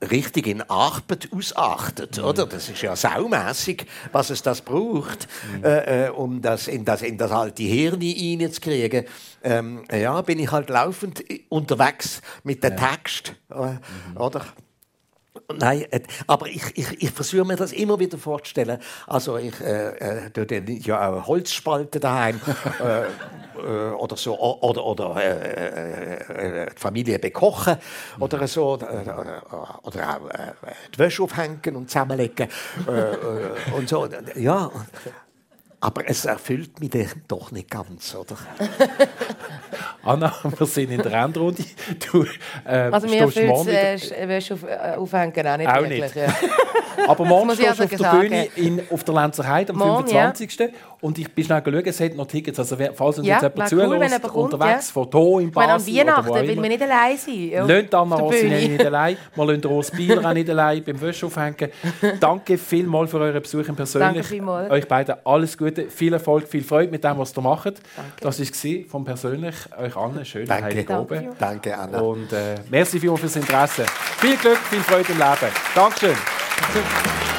richtig in Arbeit ausachtet, oder? Das ist ja saumässig, was es das braucht, äh, äh, um das in das in das alte Hirn hineinzukriegen. Ähm, ja, bin ich halt laufend unterwegs mit dem Text, äh, oder? Nein, äh, aber ich, ich, ich versuche mir das immer wieder vorzustellen. Also ich äh, äh, tue dann ja auch Holzspalten daheim *laughs* äh, äh, oder so oder oder äh, äh, äh, die Familie bekochen oder so äh, oder auch die Wäsche aufhängen und zusammenlegen und so. Ja, Aber es erfüllt mich doch nicht ganz, oder? *laughs* Anna, wir sind in der Endrunde. Du, äh, also mir erfüllt es äh, auf, äh, aufhängen auch nicht auch wirklich. Nicht. *laughs* Aber morgen stehst du auf der Bühne in, auf der Lenzer Heide am morgen, 25. Ja. Und ich bin schnell geschaut, es hat noch Tickets. Also falls uns ja, jetzt jemand zuhört, cool, unterwegs ja. von hier in Basel meine, an Weihnachten will man nicht allein sein. Ja. Lasst Anna Rossinelli nicht allein. *laughs* Wir lassen Ros Bieler auch nicht allein beim Wäsche aufhängen. Danke vielmals für euren Besuch im Persönlich. Danke Euch beiden alles Gute, viel Erfolg, viel Freude mit dem, was ihr macht. Danke. Das war vom Persönlich. Euch allen schönen Danke. Oben. Danke, Anna. Und äh, merci vielmals fürs Interesse. Viel Glück, viel Freude im Leben. Dankeschön. Thank you.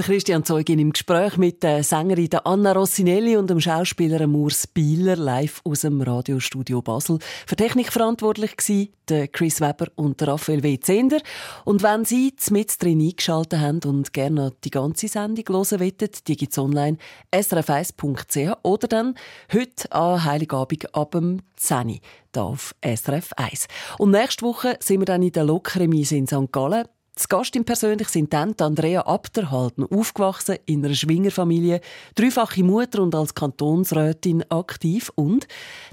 Der Christian Zeugin im Gespräch mit der Sängerin Anna Rossinelli und dem Schauspieler Urs Bieler live aus dem Radiostudio Basel. Für Technik verantwortlich waren Chris Weber und Raphael W. Zender. Und wenn Sie mit drin eingeschaltet haben und gerne die ganze Sendung hören wollen, die gibt es online srf1.ch oder dann heute an Heiligabend ab dem 10 Uhr auf SRF 1. Und nächste Woche sind wir dann in der Lokremise in St. Gallen. Zu Gast im Persönlich sind dann Andrea Abderhalten, aufgewachsen in einer Schwingerfamilie, dreifache Mutter und als Kantonsrätin aktiv und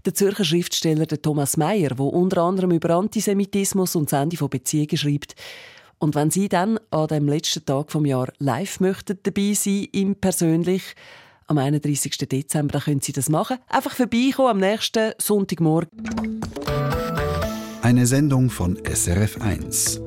der Zürcher Schriftsteller Thomas Mayer, der unter anderem über Antisemitismus und das Ende von Beziehungen schreibt. Und wenn Sie dann an dem letzten Tag vom Jahr live möchten dabei sein im Persönlich, am 31. Dezember, dann können Sie das machen. Einfach vorbeikommen am nächsten Sonntagmorgen. Eine Sendung von SRF1.